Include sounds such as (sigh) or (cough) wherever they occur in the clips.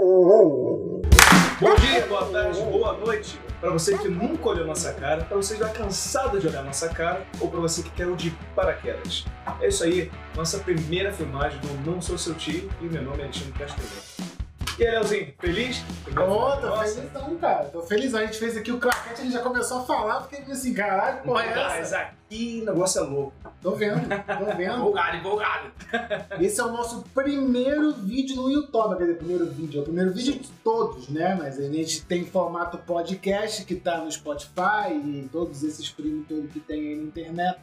Bom dia, boa tarde, boa noite. Para você que nunca olhou nossa cara, para você que já cansado de olhar nossa cara, ou para você que quer o de paraquedas. É isso aí, nossa primeira filmagem do Não Sou Seu Tio e meu nome é Tino Castelhano. E aí, Leozinho, feliz? Ô, tô nossa? felizão, cara. Tô feliz. A gente fez aqui o claquete, a gente já começou a falar, fiquei assim, caralho, porra é Mas essa? aqui o negócio é louco. Tô vendo, tô vendo. Empolgado, empolgado. (laughs) Esse é o nosso primeiro vídeo no YouTube, quer dizer, primeiro vídeo. É o primeiro vídeo de todos, né? Mas a gente tem formato podcast, que tá no Spotify e todos esses streams todos que tem aí na internet.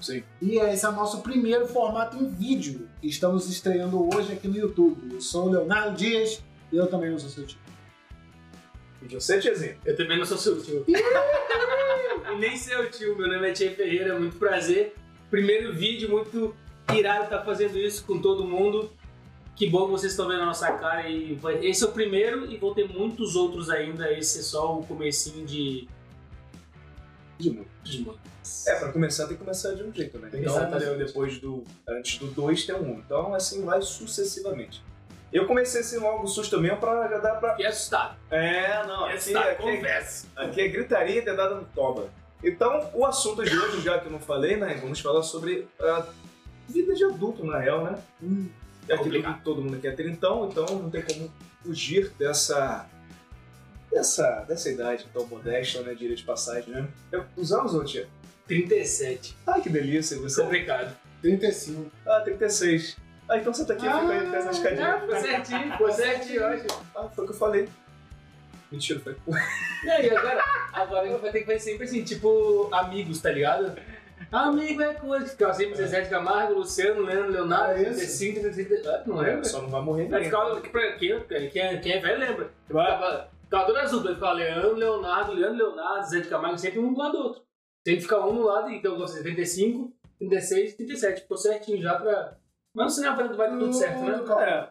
Sim. E esse é o nosso primeiro formato em vídeo, que estamos estreando hoje aqui no YouTube. Eu sou o Leonardo Dias e eu também não sou seu tio. E você, Tiazinho? Eu também não sou seu tio. (laughs) e nem seu tio, meu nome é Tia Ferreira, muito prazer. Primeiro vídeo, muito irado estar fazendo isso com todo mundo. Que bom que vocês estão vendo a nossa cara e vai- esse é o primeiro e vão ter muitos outros ainda. Esse é só o comecinho de. De muitos. É, pra começar tem que começar de um jeito, né? Então, Exatamente. depois do. Antes do 2 tem um 1. Então, assim, vai sucessivamente. Eu comecei assim logo susto mesmo pra já dar pra. Fiquei assustado. É, não, aqui, Fiquei assustado, aqui, confesso. aqui é gritaria e dedada no toba. Então, o assunto de hoje, já que eu não falei, né? Vamos falar sobre a vida de adulto, na real, né? Hum, É aquilo que todo mundo quer ter então, então não tem como fugir dessa. Dessa, dessa idade tão modesta, né? Diria de passagem, né? Eu, os anos, ô tia? 37. Ai, que delícia, você. Complicado. 35. Ah, 36. Ah, então você tá aqui, Ah, fica aí nessa escadinha. Ah, ficou certinho, ficou certinho, ótimo. Ah, foi o que eu falei. Mentira, foi. E aí, agora, agora vai ter que fazer sempre assim, tipo, amigos, tá ligado? Amigo é coisa, ficava sempre Zezé de Camargo, Luciano, Leandro, Leonardo, Ah, isso? 35, 35, ah, não lembra? Só não vai morrer pra quem, quem, é, quem é velho lembra. Ficava, ficava toda azul, ficava Leandro, Leonardo, Leandro, Leonardo, Zé de Camargo, sempre um do lado do outro. Sempre ficava um no lado, então você 35, 36, 37, ficou certinho já pra... Mas no cinema vai vai dar tudo certo, né? É.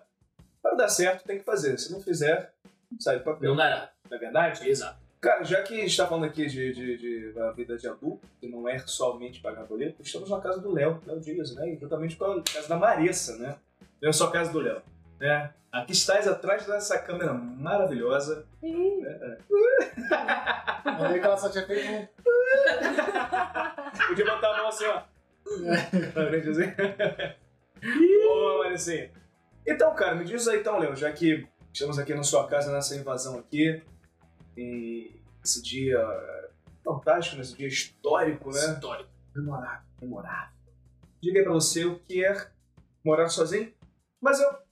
Para dar certo, tem que fazer. Se não fizer, sai do papel. Não dará. Não é verdade? Exato. Cara, já que a gente tá falando aqui de, de, de- da vida de adulto, que não é somente pagar boleto, estamos na casa do Léo, Léo Dias, né? E juntamente com a casa da Marissa, né? Não é só a casa do Léo, né? Aqui estás atrás dessa câmera maravilhosa. Mandei que ela só tinha feito um. Podia botar a mão assim, ó. Pra frente assim. Boa, Maricinha. Então, cara, me diz aí então, Léo, já que estamos aqui na sua casa nessa invasão aqui, e esse dia fantástico, nesse dia histórico, né? Histórico. Memorável. Memorável. Diga aí pra você o que é morar sozinho, mas eu.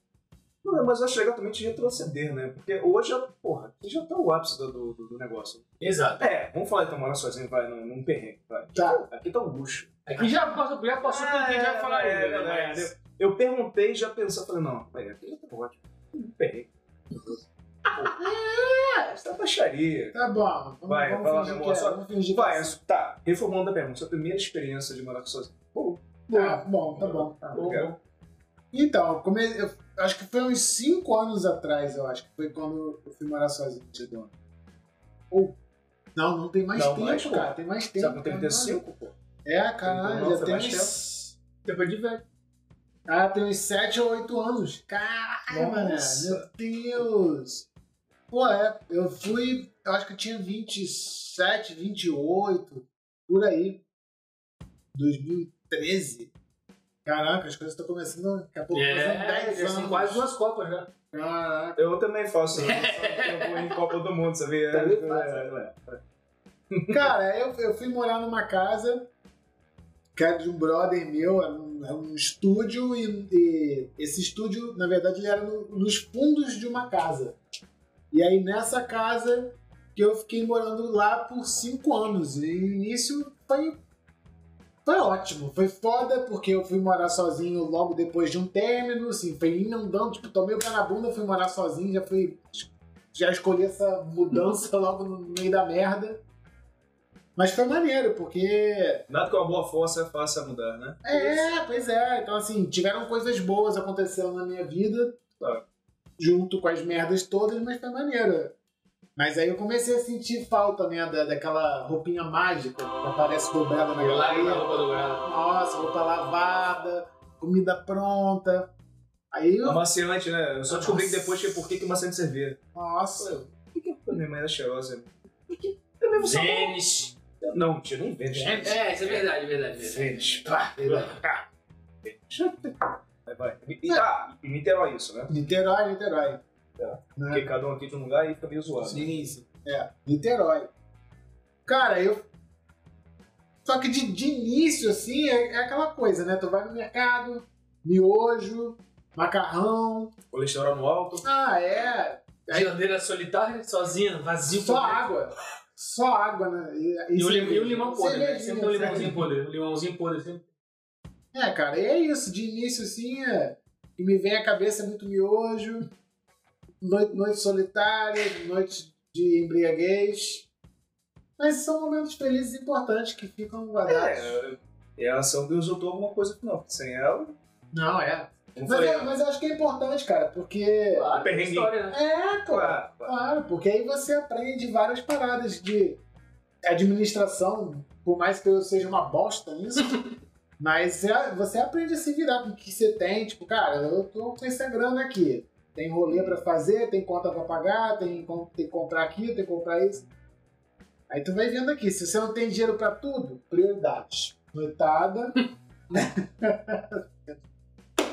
Não, mas eu acho legal também te retroceder, né? Porque hoje, porra, aqui já tá o ápice do, do, do negócio. Exato. É, vamos falar então, morar sozinho, vai, num, num perrengue, vai. Tá. Aqui tá um luxo. Aqui já passou, já passou tudo que a gente vai falar é, ainda, é, né? é, Mas- Eu perguntei, já pensei, falei, não, peraí, aqui tá ótimo. Um perrengue. Ah, isso tá baixaria. Tá bom. Vamos, Vai, vamos vai lá, fingir meu que amor, é, só- vamos fingir que Vai, é. é- tá, reformulando a pergunta, sua primeira experiência de morar sozinho. Pô, Ah, bom, tá bom. tá, Bom, obrigado. Então, eu come... eu acho que foi uns 5 anos atrás, eu acho que foi quando eu fui morar sozinho, Tidona. Ou. Não, não tem mais Não, tempo, mais, pô. cara. Tem mais tempo. Com 35, pô? É, caralho, Então, já tem uns. Depois de velho. Ah, tem uns 7 ou 8 anos. Caralho. Nossa. Meu Deus. Pô, é. Eu fui. Eu acho que eu tinha 27, 28, por aí. 2013. Caraca, as coisas estão começando. Daqui a pouco É, 10 já anos. são quase duas copas já. Caraca. Eu também faço. (laughs) Eu vou em Copa do Mundo, sabia? Também É, faço. é, Cara, eu, eu fui morar numa casa que era de um brother meu, era um, era um estúdio, e, e esse estúdio, na verdade, ele era no- nos fundos de uma casa. E aí nessa casa que eu fiquei morando lá por cinco anos. E isso foi, foi ótimo, foi foda, porque eu fui morar sozinho logo depois de um término, assim, foi inundando, tipo, tomei o pé na bunda, fui morar sozinho, já fui. Já escolhi essa mudança (laughs) logo no meio da merda. Mas foi maneiro, porque. Nada que uma boa força faça mudar, né? É, pois é. Então, assim, tiveram coisas boas acontecendo na minha vida, junto com as merdas todas, mas foi maneiro. Mas aí eu comecei a sentir falta, né, da, daquela roupinha mágica que aparece dobrada na galo. Nossa, roupa lavada, comida pronta. Aí eu. Amaciante, né? Eu só descobri que depois que por que que amaciante servia. Nossa. Por que que minha mãe era cheirosa? Por que é mesmo sabor? Vênis. Não, tinha nem verde. É, isso é verdade, verdade. verdade. Vênis. Verdade. Vai, vai. E, ah, e Niterói isso, né? Niterói, Niterói. Tá. Né? Porque cada um aqui de um lugar e fica meio zoado. Sim, sim. É, Niterói. Cara, eu. Só que de, de início, assim, é, é aquela coisa, né? Tu vai no mercado, miojo, macarrão. Colesterol no alto. Ah, é. Geladeira solitária, sozinha, vazio. Só água. Só água, né? E, E o, lim- e o limão podre, né? Sempre tem um limãozinho podre. O limãozinho podre sempre. É, cara, e é isso. De início, assim, é. E me vem à cabeça muito miojo, noite, noite solitária, noite de embriaguez. Mas são momentos felizes e importantes que ficam guardados. É, é a ação que resultou alguma coisa que não. Sem ela, Não, é. Mas, falei, é- mas eu acho que é importante, cara, porque. Claro, perrengue. história, né? É, cara. claro, claro. Claro, porque aí você aprende várias paradas de administração, por mais que eu seja uma bosta nisso. (laughs) mas é- você aprende a se virar com o que você tem. Tipo, cara, eu tô com essa grana aqui. Tem rolê pra fazer, tem conta pra pagar, tem, tem que comprar aquilo, tem que comprar isso. Aí tu vai vendo aqui, se você não tem dinheiro pra tudo, prioridades. Noitada. (laughs)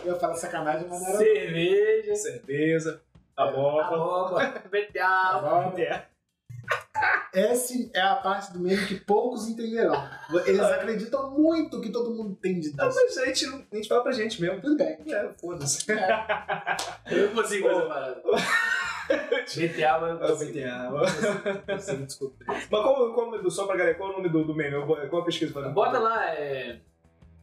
eu falo sacanagem, mas não era. Cerveja. Cerveja, a É. boba. Arroba. Betal. Agora, É. Essa é a parte do meme que poucos entenderão. Eles acreditam muito que todo mundo entende Não, disso. mas a gente, a gente fala pra gente mesmo. Tudo bem. É, foda-se. Eu não consigo fazer parada. (laughs) BTA, mas eu não Eu consigo. BTA. Não consigo, desculpa. Mas qual, qual, só pra galera, qual é o nome do, do meme? Eu Qual a pesquisa? pra- Bota lá, é.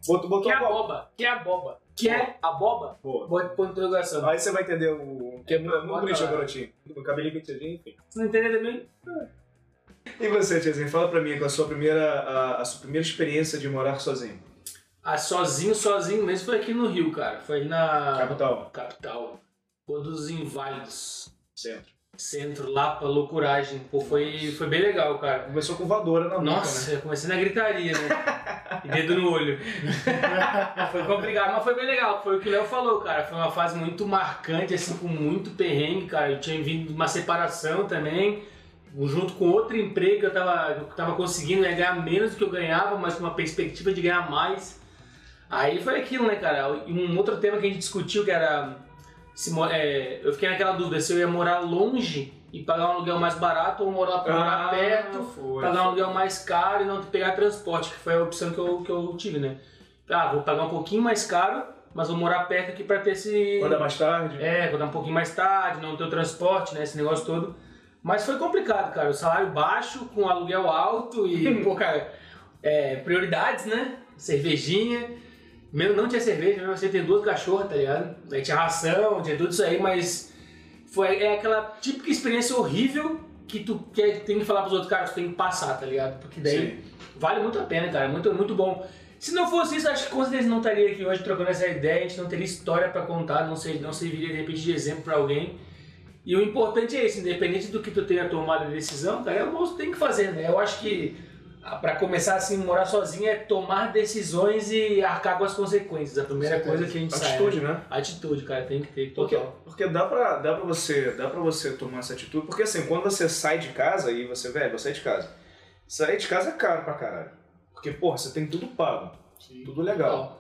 Botou, botou Que é boba. Que é a boba? Que é a boba? Boa. Bota ponto de interrogação. Aí você vai entender o. Que é muito, bonitinho, lá. garotinho. O cabelinho pentadinho, enfim. Se não entender também, E você, Tiazinho, fala pra mim com a sua primeira, a, a sua primeira experiência de morar sozinho. ah, sozinho, sozinho mesmo foi aqui no Rio, cara. Foi na Capital. capital. Rua dos Inválidos. Centro. Centro, Lapa, loucuragem. Pô, foi, foi bem legal, cara. Começou com voadora na nuca, Nossa, né? eu comecei na gritaria, né? e dedo no olho. Foi complicado, mas foi bem legal. Foi o que o Léo falou, cara. Foi uma fase muito marcante, assim, com muito perrengue, cara. Eu tinha vindo de uma separação também, junto com outro emprego que eu tava, eu tava conseguindo né, ganhar menos do que eu ganhava, mas com uma perspectiva de ganhar mais. Aí foi aquilo, né, cara? E um outro tema que a gente discutiu que era. Se, é, eu fiquei naquela dúvida se eu ia morar longe e pagar um aluguel mais barato ou morar, morar perto foi. pagar um aluguel mais caro e não pegar transporte, que foi a opção que eu, que eu tive, né? Ah, vou pagar um pouquinho mais caro, mas vou morar perto aqui pra ter esse. Quando é mais tarde. É, vou dar um pouquinho mais tarde, não ter o transporte, né? Esse negócio todo. Mas foi complicado, cara. O salário baixo, com aluguel alto e, (laughs) cara, é, prioridades, né? Cervejinha. Mesmo não tinha cerveja, mesmo você tem duas cachorras, tá ligado? Aí tinha ração, tinha tudo isso aí, mas foi é aquela típica experiência horrível que tu quer, tem que falar pros outros, cara, tu tem que passar, tá ligado? Porque daí Sim. vale muito a pena, cara. Muito, muito bom. Se não fosse isso, acho que com certeza não estaria aqui hoje trocando essa ideia, a gente não teria história pra contar, não, sei, não serviria de repente de exemplo pra alguém. E o importante é isso, independente do que tu tenha tomado a decisão, cara, é o moço tem que fazer, né? Eu acho que ah, pra começar assim, morar sozinho é tomar decisões e arcar com as consequências. A primeira coisa que a gente sai. Atitude, né? né? Atitude, cara, tem que ter, Porque, total. porque dá, pra, dá, pra você, dá pra você tomar essa atitude. Porque assim, quando você sai de casa e você, velho, vou sair de casa. Sair de casa é caro pra caralho. Porque, porra, você tem tudo pago. Tudo legal.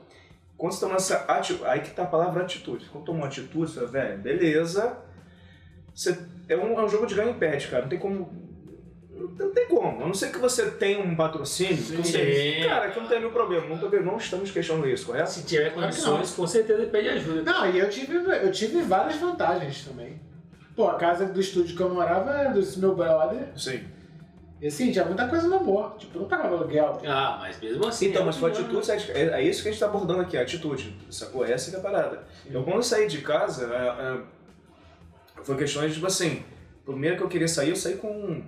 Quando você toma essa atitude, aí que tá a palavra atitude. Quando toma uma atitude, você fala, velho, beleza. Você, é, um, é um jogo de ganho e perde, cara. Não tem como. Não tem como. A não ser que você tenha um patrocínio. que Sim. você- cara, que não tem nenhum problema. Não, não estamos questionando isso, correto? Se tiver condições, com certeza pede ajuda. Não, e eu tive, eu tive várias vantagens também. Pô, a casa do estúdio que eu morava era do meu brother. Sim. E assim, tinha muita coisa no amor. Tipo, eu não pagava aluguel. Ah, mas mesmo assim. Então, é mas foi atitude, é, é isso que a gente tá abordando aqui, a atitude. Sacou? Essa que é a parada. Eu quando eu saí de casa, é, é, foi questões tipo assim, primeiro que eu queria sair, eu saí com.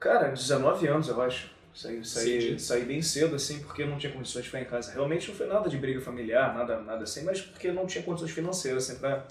Cara, 19 anos, eu acho. Saí, saí, saí bem cedo, assim, porque eu não tinha condições de ficar em casa. Realmente não foi nada de briga familiar, nada, nada assim, mas porque eu não tinha condições financeiras, assim, pra,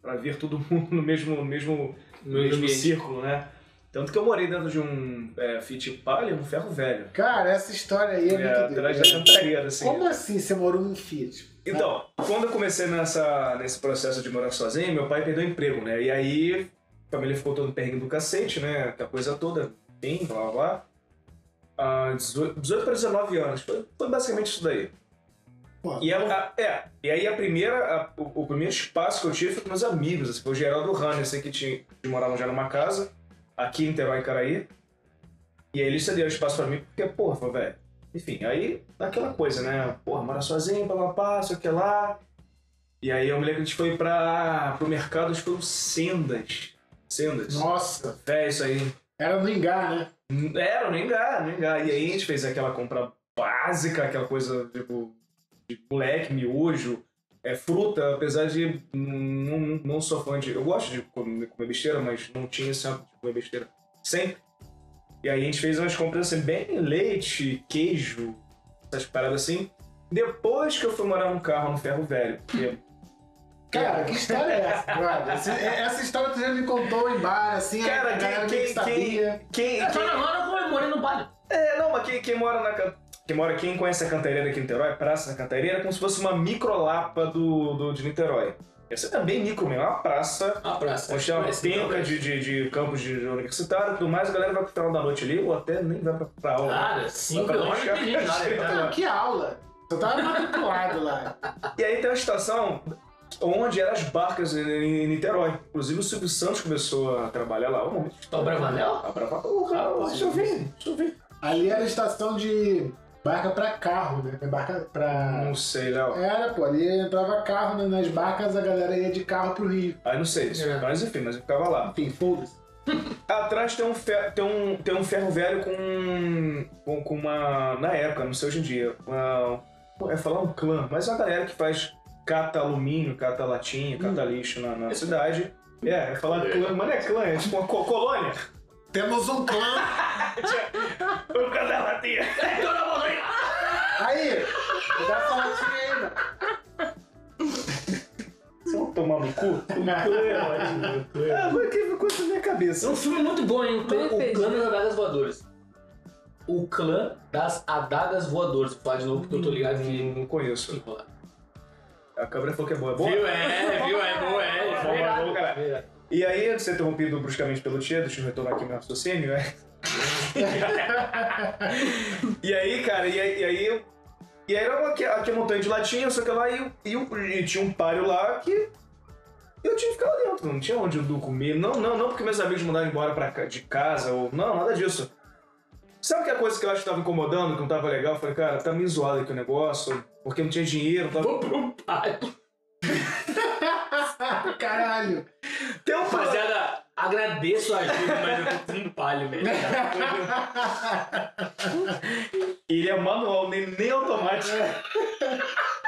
pra ver todo (laughs) mundo no mesmo, no mesmo, no mesmo círculo, né? Tanto que eu morei dentro de um é, Fit Palio, um ferro velho. Cara, essa história aí é, É, muito atrás da doida. cantareira, assim. Como assim você morou num Fiat? Então, quando eu comecei nessa, nesse processo de morar sozinho, meu pai perdeu o emprego, né? E aí a família ficou todo perrengue do cacete, né? Aquela coisa toda, bem, blá blá blá. Ah, 18, 18 para 19 anos. Foi, foi basicamente isso daí. Pô, E, a- a- é, e aí a primeira, a- o, o primeiro espaço que eu tive foi com meus amigos. Assim, foi o Geraldo Hanner, esse que tinha, que morava já numa casa, aqui em Niterói, Caraí. E aí eles cederam espaço pra mim, porque, porra, velho. Enfim, aí aquela coisa, né? Porra, mora sozinho, papapá, sei o que lá. E aí eu me lembro que a gente foi pra, pro mercado, acho que foi o Sendas. Sendas. Nossa, É, isso aí. era no Engar, né? Era, nem engar, nem engar. E aí a gente fez aquela compra básica, aquela coisa tipo de moleque, miojo, é, fruta, apesar de não, não, sou fã de. Eu gosto de comer, besteira, mas não tinha hábito de comer besteira sempre. E aí a gente fez umas compras assim, bem leite, queijo, essas paradas assim. Depois que eu fui morar num carro no ferro velho, porque Cara, que história é essa, brother? Esse- Essa história tu já me contou em bar, assim, Cara, a galera quem- que quem- sabia. quem, quem, na hora eu comemorei no baile. É, não, mas quem, quem mora na quem mora, quem conhece a Canteireira aqui em Niterói, Praça da Canteireira, é como se fosse uma microlapa do, do, de Niterói. Essa também micro mesmo, é uma praça, A praça. onde tem uma Conhece, penca de, de, de campos de universitário e tudo mais, a galera vai pro final da noite ali, ou até nem vai pra, pra aula. Cara, 5 Vai pra horas tem gente lá, né, que aula! Eu tava matriculado lá. E aí tem uma estação onde eram as barcas em, em Niterói. Inclusive o Silvio Santos começou a trabalhar lá. Um momento. Tá o Bravanel? Porra, Rapaz, deixa eu ver, deixa eu ver. Ali era estação de barca pra carro, né? Barca pra... Não sei, Léo. Era, pô, ali entrava carro né? nas barcas, a galera ia de carro pro Rio. Aí não sei, É. mas enfim, mas eu ficava lá. Enfim, foda-se. (laughs) Atrás tem um, fe- tem um, tem um ferro velho com, com, com uma. Na época, não sei hoje em dia. Uma, é falar um clã, mas é uma galera que faz cata alumínio, cata latinha, cata lixo na, na cidade. É, é falar clã, mas não é clã, é tipo uma co- colônia. Temos um clã. (laughs) O clã da latinha. Aí, me dá essa latinha aí, mano. Vocês vão tomar no cu? (laughs) O clã é ótimo. o clã é- Ah, mas que ficou na minha É cabeça. um filme muito bom, hein? O clã, o Perfeito. clã das adagas voadoras. O clã das adagas voadoras. Vou falar de novo porque eu tô ligado que. Não conheço. A câmera falou que é boa. É boa? Viu? É, viu? É boa, é. Bom, é bom, caralho. verdade. E aí, antes de ser interrompido bruscamente pelo Tia, deixa eu retornar aqui meu raciocínio, né? (laughs) e aí, cara, e aí. E aí, e era uma, aqui a montanha de latinha, só que lá e, e, e tinha um páreo lá que eu tinha que ficar lá dentro, não tinha onde eu comer. Não, não, não porque meus amigos mandaram embora pra, de casa, ou. Não, nada disso. Sabe que a coisa que eu acho que tava incomodando, que não tava legal? Eu falei, cara, tá meio zoado aqui o negócio, porque não tinha dinheiro, tava. Vou pro pai. (laughs) Caralho. Tem um Rapaziada, agradeço a ajuda, mas eu tô com um palho, velho. Ele é manual, nem, nem automático.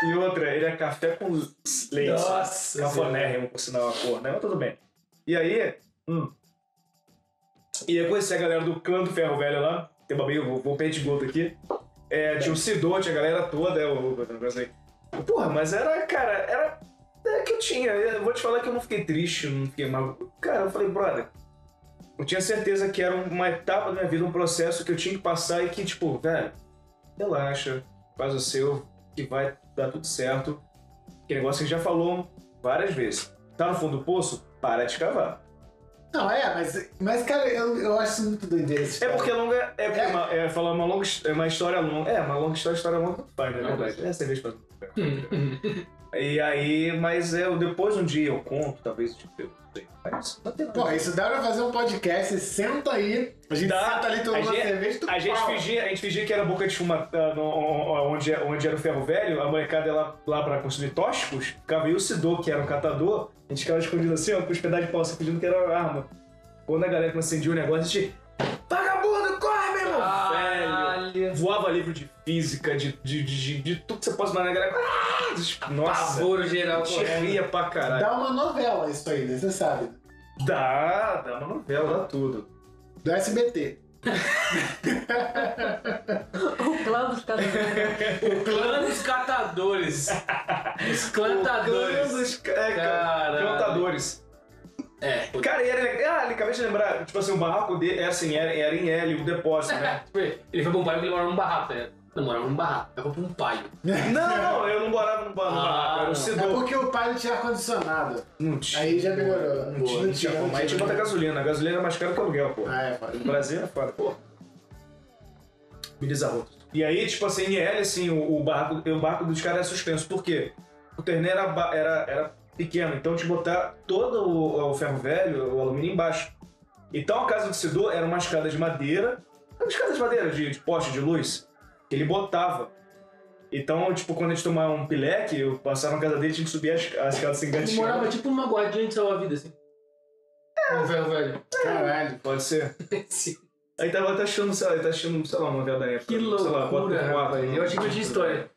e outra, ele é café com leite. Nossa. Cafonérrimo, por sinal, a cor, né? Mas tudo bem. E aí, hum. E aí conheci a galera do clã do Ferro Velho lá. Tem uma meio, vou, vou pé de goto aqui. É, tinha o Sidô, tinha a galera toda, é, o. Porra, mas era, cara, era. É que eu tinha. Eu vou te falar que eu não fiquei triste, não fiquei mal. Cara, eu falei, brother. Eu tinha certeza que era uma etapa da minha vida, um processo que eu tinha que passar e que, tipo, velho, relaxa, faz o seu, que vai dar tudo certo. Que negócio que já falou várias vezes. Tá no fundo do poço? Para de cavar. Não, é, mas, mas cara, eu, eu acho isso muito doideira. essa É porque longa. É, porque É. Uma, é falar uma longa é uma história longa. É, uma longa história, história longa tudo faz, na Não, verdade. É cerveja pra (laughs) E aí, mas eu, depois um dia eu conto, talvez, tipo, eu não. Mas tem. Porra, isso dá pra fazer um podcast, você senta aí, a gente Dá. senta ali tomando A gente- cerveja e tu A gente, fingia, a gente fingia que era boca de fuma ah, no- onde, onde era o ferro velho, a molecada ia lá, lá pra construir tóxicos, ficava e o Sidô, que era um catador, a gente ficava escondido assim, ó, com os pedaços de pau, assim, fingindo que era uma arma. Quando a galera acendia o negócio, a gente. Vagabundo, corre, meu irmão! Velho! Voava livro de física, de, de, de, de, de tudo que você possa imaginar, a galera. Ah, Nossa! Pavor geral Te correndo. ria pra caralho. Dá uma novela isso aí, né? Você sabe. Dá, dá uma novela, dá tudo. Do SBT. O plano dos caras. O clã dos catadores. Os clantadores. Os ca- é, cara, Caralho. cantadores. É. Cara, e era, ah, ele acabei de lembrar, tipo assim, o barraco dele era assim, era, era em L, o depósito, né? (laughs) Tipo, Ele foi bom pai porque ele mora num barraco, né? Eu morava num barraco, eu comprei um palho. (laughs) Não, não, eu não morava no bar, no Ah, barraco, era o É porque o pai tinha ar-condicionado. Não tinha. Aí já melhorou. Não tinha, não tinha como. Aí tinha que botar gasolina. A gasolina era mais cara que o aluguel, pô. Ah, é, foda. No Brasil é foda, pô. Me desarrou. E aí, tipo assim, em L, assim, o, o barraco, o barraco dos caras é suspenso. Por quê? O terneiro era, ba- era, era pequeno, então tinha que botar todo o, o ferro velho, o alumínio embaixo. Então a casa do Sidor era uma escada de madeira, uma escada de madeira, de, de poste, de luz, ele botava. Então, tipo, quando a gente tomava um pileque, eu passava na casa dele tinha que subir as, as escadas sem gatinho. morava tipo numa guardinha de salva-vida, assim. Um velho velho. Caralho. Pode ser. (laughs) Sim. Aí tava até achando, sei lá, ele tá achando, sei lá, uma novela da época. Que sei lá, bota um rapaz. né? Eu achei que eu tinha história.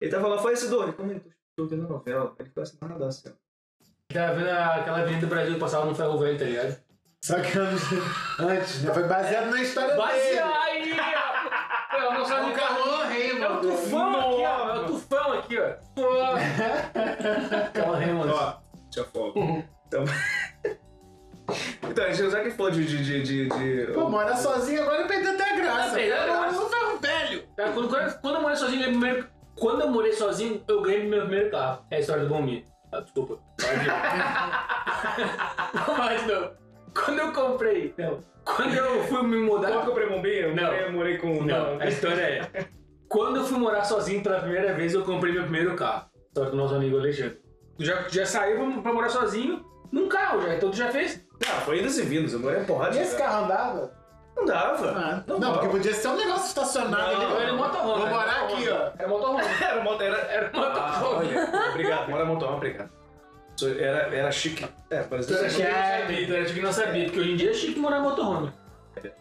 Ele tava lá, foi esse Dori, como é que tô vendo a novela? Ele ficou assim, nada assim. ó. Tava vendo aquela avenida do Brasil que passava no ferro velho, tá ligado? Só que antes, né? Foi baseado na história Vai dele. Eu não É o Carlão Raymond. É o tufão aqui, ó. É o tufão aqui, ó. Pô. (laughs) Carlão Raymond. Ó, tinha fogo. (laughs) Então... então, já que falou de... de, de, de, Pô, mora sozinho agora perdeu até a graça. Perdeu a graça. Não ferro velho. Quando, quando, quando eu morei sozinho, eu ganhei primeiro. Quando eu morei sozinho, eu ganhei meu primeiro carro. É a história do Bombi. Ah, desculpa. (laughs) Mas não. Quando eu comprei. Não. Quando eu fui me mudar. Qual que eu comprei bombinha? Eu Não. morei, eu morei com... Não, a história é. Quando eu fui morar sozinho pela primeira vez, eu comprei meu primeiro carro. História do nosso amigo Alexandre. Tu já, já saiu pra, pra morar sozinho num carro já, então tu já fez? Não, foi idas e vindas, eu morei em porrada E de esse lugar. carro andava? Não dava. Ah, não, não, porque podia ser um negócio estacionado Não, ali. Era motorhome. Vou morar aqui, ó. Era motorhome. (laughs) Era moto, era... Era Ah, motorhome. olha, obrigado, mora motorhome, obrigado. Era, era chique. É, parece Tu era que chique que não sabia, tu era chique que não sabia, porque hoje em dia é chique morar em motorhome.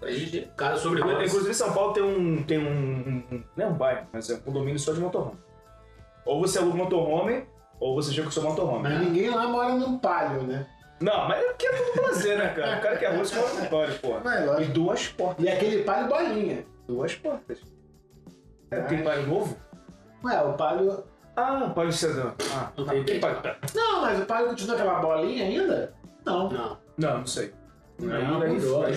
Hoje em dia, cara sobre rodas. Inclusive, São Paulo tem um. Tem um, um- Não é um bairro, mas é um condomínio só de motorhome. Ou você aluga motorhome, ou você chega com o seu motorhome. Mas ninguém lá mora num palio, né? Não, mas é que é tudo prazer, né, cara? O cara que é russo mora no pode, porra. Mas é E duas portas. E aquele palio bolinha. Duas portas. É, tem palio novo? Ué, o palio... Ah, palio sedã. Ah, Não tem palio. Não, mas o palio continua aquela bolinha ainda? Não. Não. Não, não sei. Não, não, aí mudou. né?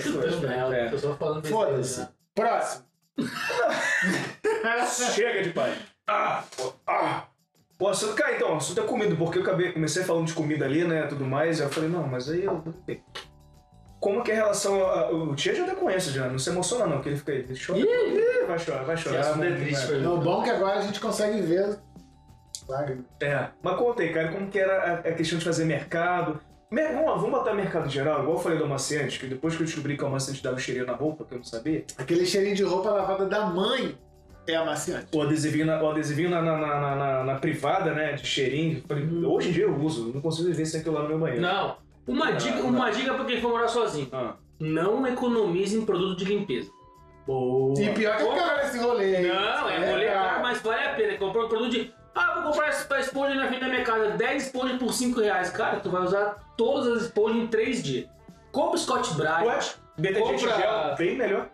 É. Eu tô só falando besteira, Foda-se. né? Próximo. (laughs) Chega de palio. Ah, pô, ah. O assunto, cara, então, o assunto é comida, porque eu acabei, comecei falando de comida ali, né, tudo mais, aí eu falei, não, mas aí eu... Como que é a relação, a- o Tia já até conhece já, não se emociona não, porque ele fica aí, ele chora, vai chorar, vai Esse chorar. assunto é não- triste não- mim. Não, bom que agora a gente consegue ver É, mas conta aí, cara, como que era a, questão de fazer mercado, Mer- vamos, lá, vamos botar mercado geral, igual eu falei do amaciante, que depois que eu descobri que o amaciante dava cheirinho na roupa, que eu não sabia, Aquele cheirinho de roupa lavada da mãe é amaciante. o adesivinho na, o adesivinho na, na, na, na- na- na privada, né, de cheirinho, falei, hoje em dia eu uso, não consigo viver sem aquilo lá no meu banheiro. Não. Uma Não, dica, não. uma dica pra quem for morar sozinho. Ah. Não economize em produto de limpeza. Boa. E pior que é caro esse rolê. Não, é, rolê caro, mas vale a pena. Comprou um produto de. Ah, vou comprar essa esponja na frente da minha casa, 10 esponjas por 5 reais. Cara, tu vai usar todas as esponjas em 3 dias. Compra Scott Ué, Bright, detergente Compra- gel, bem melhor.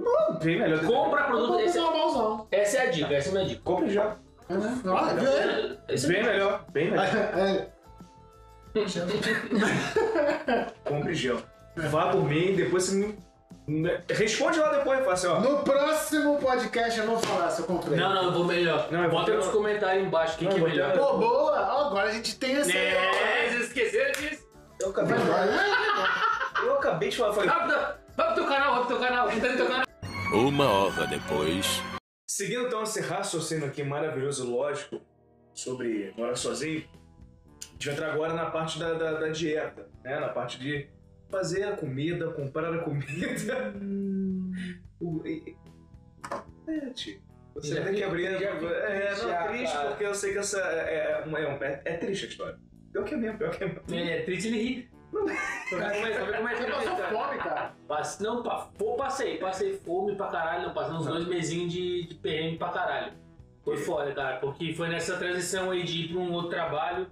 Não, bem melhor. compra produto. Esse, normalzão. essa é a dica, essa é a minha dica. Compre. É, viu ele? Esse Bem melhor, bem melhor. (laughs) É, (laughs) Compre gel. Vá por mim, depois você me... Responde lá depois, fala assim, ó. No próximo podcast eu vou falar se eu comprei. Não, não, eu vou melhor. Não, eu vou Bota ter- nos comentários embaixo o que, Não, que é eu vou melhor. ter- Pô, boa! Ó, agora a gente tem esse. Né, vocês esqueceram disso? Eu acabei, eu acabei de falar, falei, Rápido, vai pro teu canal, vai pro teu canal, entra no teu canal. Uma hora depois. Seguindo então esse raciocínio aqui maravilhoso e lógico sobre morar sozinho, a gente vai entrar agora na parte da, da, da dieta, né? Na parte de fazer a comida, comprar a comida. O- e- é, tio. Você Já vai ter que abrir. já fica É, triste não, já, triste cara. porque eu sei que essa é, é, uma- é, um- é, é triste a história. Pior que é mesmo, pior que é mesmo. É, triste ele ri. É Você ele passou fome, cara. Passe- Não, pa- pô, passei, passei fome pra caralho, não, passei uns Não. dois mesinhos de, de perrengue pra caralho. Foi foda, cara, porque foi nessa transição aí de ir pra um outro trabalho,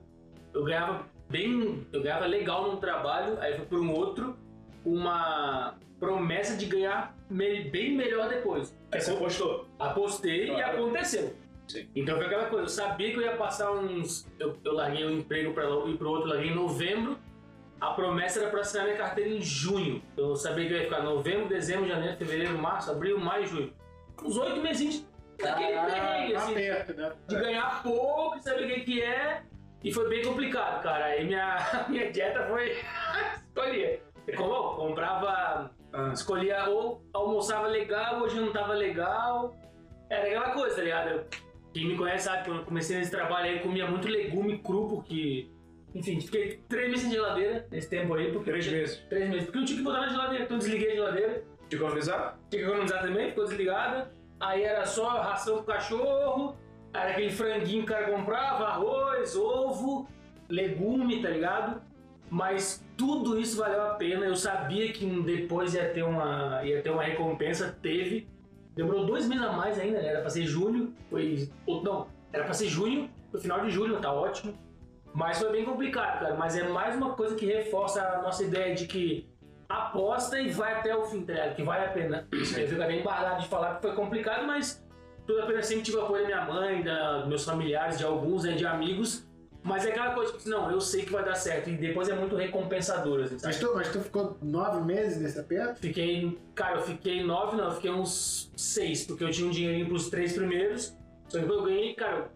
eu ganhava bem, eu ganhava legal num trabalho, aí fui pra um outro, uma promessa de ganhar bem melhor depois. Aí você postou. Apostei e Claro. aconteceu. Sim. Então foi aquela coisa, eu sabia que eu ia passar uns. Eu, eu larguei um emprego lá e pro outro, larguei em novembro. A promessa era pra assinar minha carteira em junho. Eu sabia que eu ia ficar novembro, dezembro, janeiro, fevereiro, março, abril, maio, junho. Uns oito meses Aquele perrengue, assim, né? de ganhar pouco, saber o que, que é. E foi bem complicado, cara. Aí minha, (laughs) minha dieta foi. (laughs) escolher. Como, comprava. Ah, Escolhia ou almoçava legal ou jantava legal. Era aquela coisa, tá ligado? Quem me conhece sabe que quando eu comecei nesse trabalho aí, eu comia muito legume cru, porque. Enfim, fiquei três meses sem geladeira nesse tempo aí. Porque três meses. Três meses. Porque eu tinha que botar na geladeira, então eu desliguei a geladeira. De economizar? Tinha que economizar também, ficou desligada. Aí era só ração pro cachorro, era aquele franguinho que o cara comprava, arroz, ovo, legume, tá ligado? Mas tudo isso valeu a pena. Eu sabia que depois ia ter uma, ia ter uma recompensa, teve. Demorou dois meses a mais ainda, né? Era pra ser julho, foi. Não, era pra ser junho, no final de julho, tá ótimo. Mas foi bem complicado, cara. Mas é mais uma coisa que reforça a nossa ideia de que aposta e vai até o fim, tá ligado? Que vale a pena. Eu fico até embargado de falar que foi complicado, mas tudo a pena sempre tive apoio da minha mãe, da, dos meus familiares, de alguns, né, de amigos. Mas é aquela coisa que, não, eu sei que vai dar certo. E depois é muito recompensador, assim, sabe? Mas tu, mas tu ficou nove meses nesse aperto? Fiquei, cara, eu fiquei nove, não, eu fiquei uns seis, porque eu tinha um dinheirinho pros três primeiros. Só que eu ganhei, cara,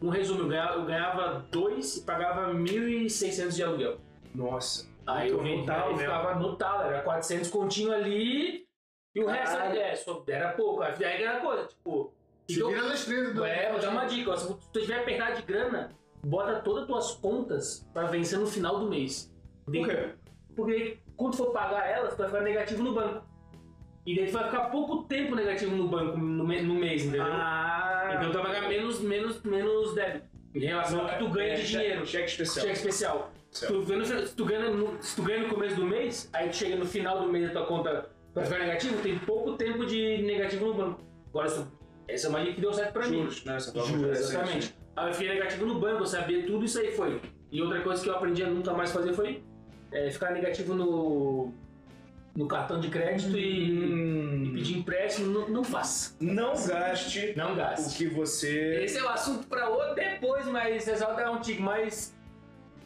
um resumo, eu ganhava, eu ganhava dois e pagava 1.600 de aluguel. Nossa. Aí eu, No vim, tal aí mesmo. ficava no tal, era 400 continho ali e o resto Caralho. é, só, era pouco. Aí aí era coisa, tipo. Se então- vira nos 30 do é, vou dar uma dica, ó, se tu tiver apertado de grana, bota todas as tuas contas pra vencer no final do mês. Por quê? Porque quando for pagar elas, tu vai ficar negativo no banco. E daí tu vai ficar pouco tempo negativo no banco no, me- no mês, entendeu? Ah. então tu vai pagar menos, menos, menos débito em relação ao que tu ganha É, de cheque- dinheiro. Cheque especial. Cheque especial. Certo. Tu vê no se, tu ganha no, se tu ganha no começo do mês, aí tu chega no final do mês a tua conta vai ficar negativo, tem pouco tempo de negativo no banco. Agora, essa é uma dica que deu certo pra mim. Juros, né? Essa Juros, exatamente. Aí eu fiquei negativo no banco, eu sabia tudo isso aí foi. E outra coisa que eu aprendi a nunca mais fazer foi é, ficar negativo no, no cartão de crédito e, e Hum, pedir empréstimo, não, não faça. não gaste Não o gaste. que você. Esse é o assunto para outro depois, mas é só dar um. Mas,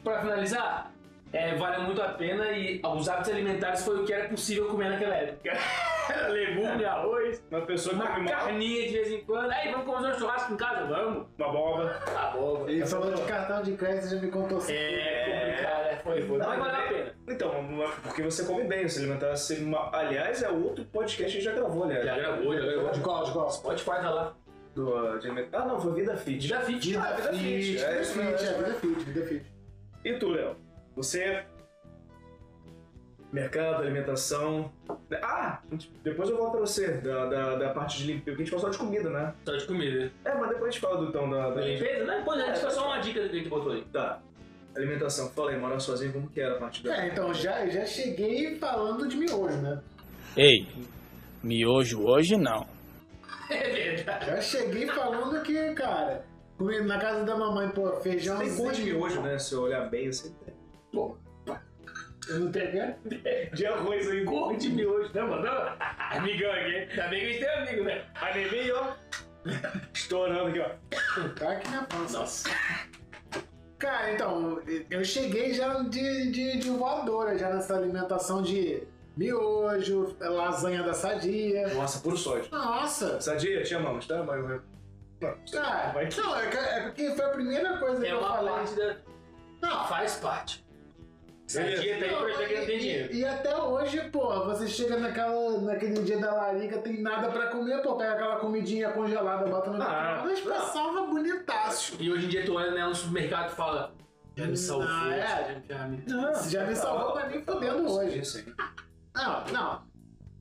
para finalizar, é, valeu muito a pena e os hábitos alimentares foi o que era possível comer naquela época. Era (laughs) legume, arroz, Uma pessoa que uma come mal, carninha de vez em quando. Aí, vamos comer um churrasco em casa? Vamos. uma boba. Tá bom. Ele falou de cartão de crédito, já me contou assim. É complicado, é, foi, foi. Mas valeu a pena. Então, porque você come bem, se alimentar. Se, aliás, é outro podcast que a gente já gravou, aliás. Já gravou, já gravou. De qual, de qual? Spotify tá lá. Do, de alimenta- Ah, não, foi Vida Fit. Vida Fit. Vida Ah, vida fit, fit, vida é isso fit, é vida fit, vida fit. E tu, Léo? Você. Mercado, alimentação. Ah! Depois eu volto pra você, da, da, da parte de limpeza. Porque a gente falou só de comida, né? Só de comida. É, mas depois a gente fala do então da. da... Limpeza, né? Pois é, é só uma dica que a gente botou aí. Tá. Alimentação. Fala aí, morar sozinho, como que era a parte da. É, então já, já cheguei falando de miojo, né? Ei, miojo hoje não. (laughs) É verdade. Já cheguei falando que, cara, na casa da mamãe, pô, feijão. Tem cor de miojo, né? Se eu olhar bem, você tem. Eu não tenho? De arroz aí. Cor de miojo, né, mano? Amigão aqui. Ainda bem que a gente tem amigo, né? A neném, ó. Estourando aqui, ó. Tá aqui na pança. Nossa. Cara, então, eu cheguei já de, de, de voadora, já nessa alimentação de miojo, lasanha da sadia. Nossa, puro sódio. Nossa! Sadia, te amamos, tá? Mas. Não, Cara, vai. não, é, que- é porque foi a primeira coisa que É eu uma falei. parte da... Não, Faz parte. Tá pra não tem e, dinheiro. e até hoje, pô, você chega naquela, naquele dia da larica, tem nada pra comer, pô, pega aquela comidinha congelada, bota no Ah, micro-ondas, não. passava bonitaço. E hoje em dia tu olha né, no supermercado e fala... Já me salvou. Não, é. já- já me- Não, Você já me salvou pra mim fodendo hoje. Isso aí. Não, não.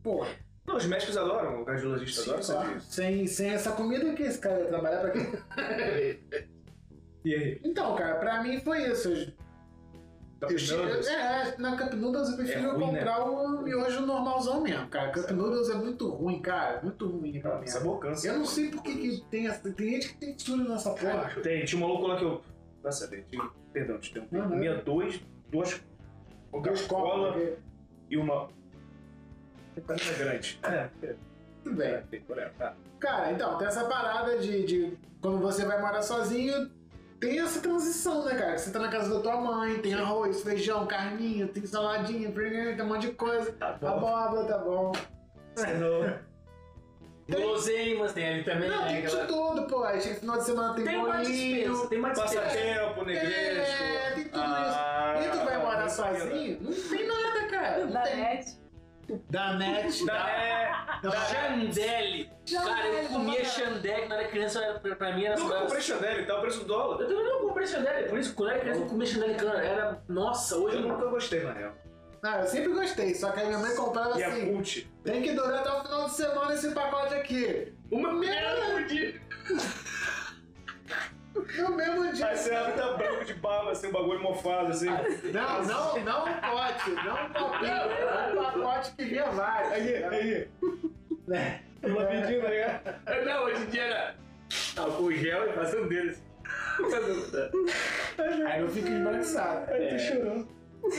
Pô, Não, os médicos adoram, o cardiologista adora claro, sem, sem essa comida que esse cara ia trabalhar pra quê? (laughs) E aí? Então, cara, pra mim foi isso. Eu, Tá eu é, na Cup Noodles eu prefiro É ruim, né? comprar o miojo normalzão mesmo, cara. Cup Noodles é muito ruim, cara. Muito ruim aquela merda. Sabor cansa. Eu não sei por que tem essa. Tem gente que tem tiro nessa porra. Tem, tinha um maluco lá que eu. Vai saber, tinha, perdão, te interrompi. Não. Comia dois, duas. Coca-Cola e uma. É grande. É, é, Tudo bem. é, tem problema. Tá. Cara, então, tem essa parada de, de quando você vai morar sozinho, tem essa transição, né, cara? Que Você tá na casa da tua mãe, tem arroz, feijão, carninha, tem saladinha, tem um monte de coisa. Tá bom. Abóbora, tá bom. É, não. Guloseimas (laughs) tem ali também, Não, né? tem de tudo, pô. Aí chega final de semana tem, Tem mais bolinho. despesa, tem mais despesa. Passatempo, negresco. É, tem tudo Ah, isso. E tu vai morar muito sozinho? Não tem nada, cara. Não tem. Da net. Da, é, Da Chandelle. Cara, eu comia Chandelle quando era criança, era- pra, pra mim era nunca só- comprei Chandelle, tá o preço do dólar. Eu também não comprei Chandelle, por isso quando eu era criança eu comia Chandelle, cara, era... Nossa, hoje Eu eu nunca gostei, na real. Ah, eu sempre gostei, só que a minha mãe comprava E a assim. cult. Tem que durar até o final de semana esse pacote aqui. Uma merda. (laughs) No mesmo dia. Aí você abre tá branco de baba, assim, um bagulho mofado, assim. Não, não, não um pote, não um copinho, é um pacote que vinha vários. Aí, aí. É. Uma pedida, né? Não, hoje em dia era álcool gel e fazendo deles. Aí eu fico esbranquiçado. Aí tu chorou.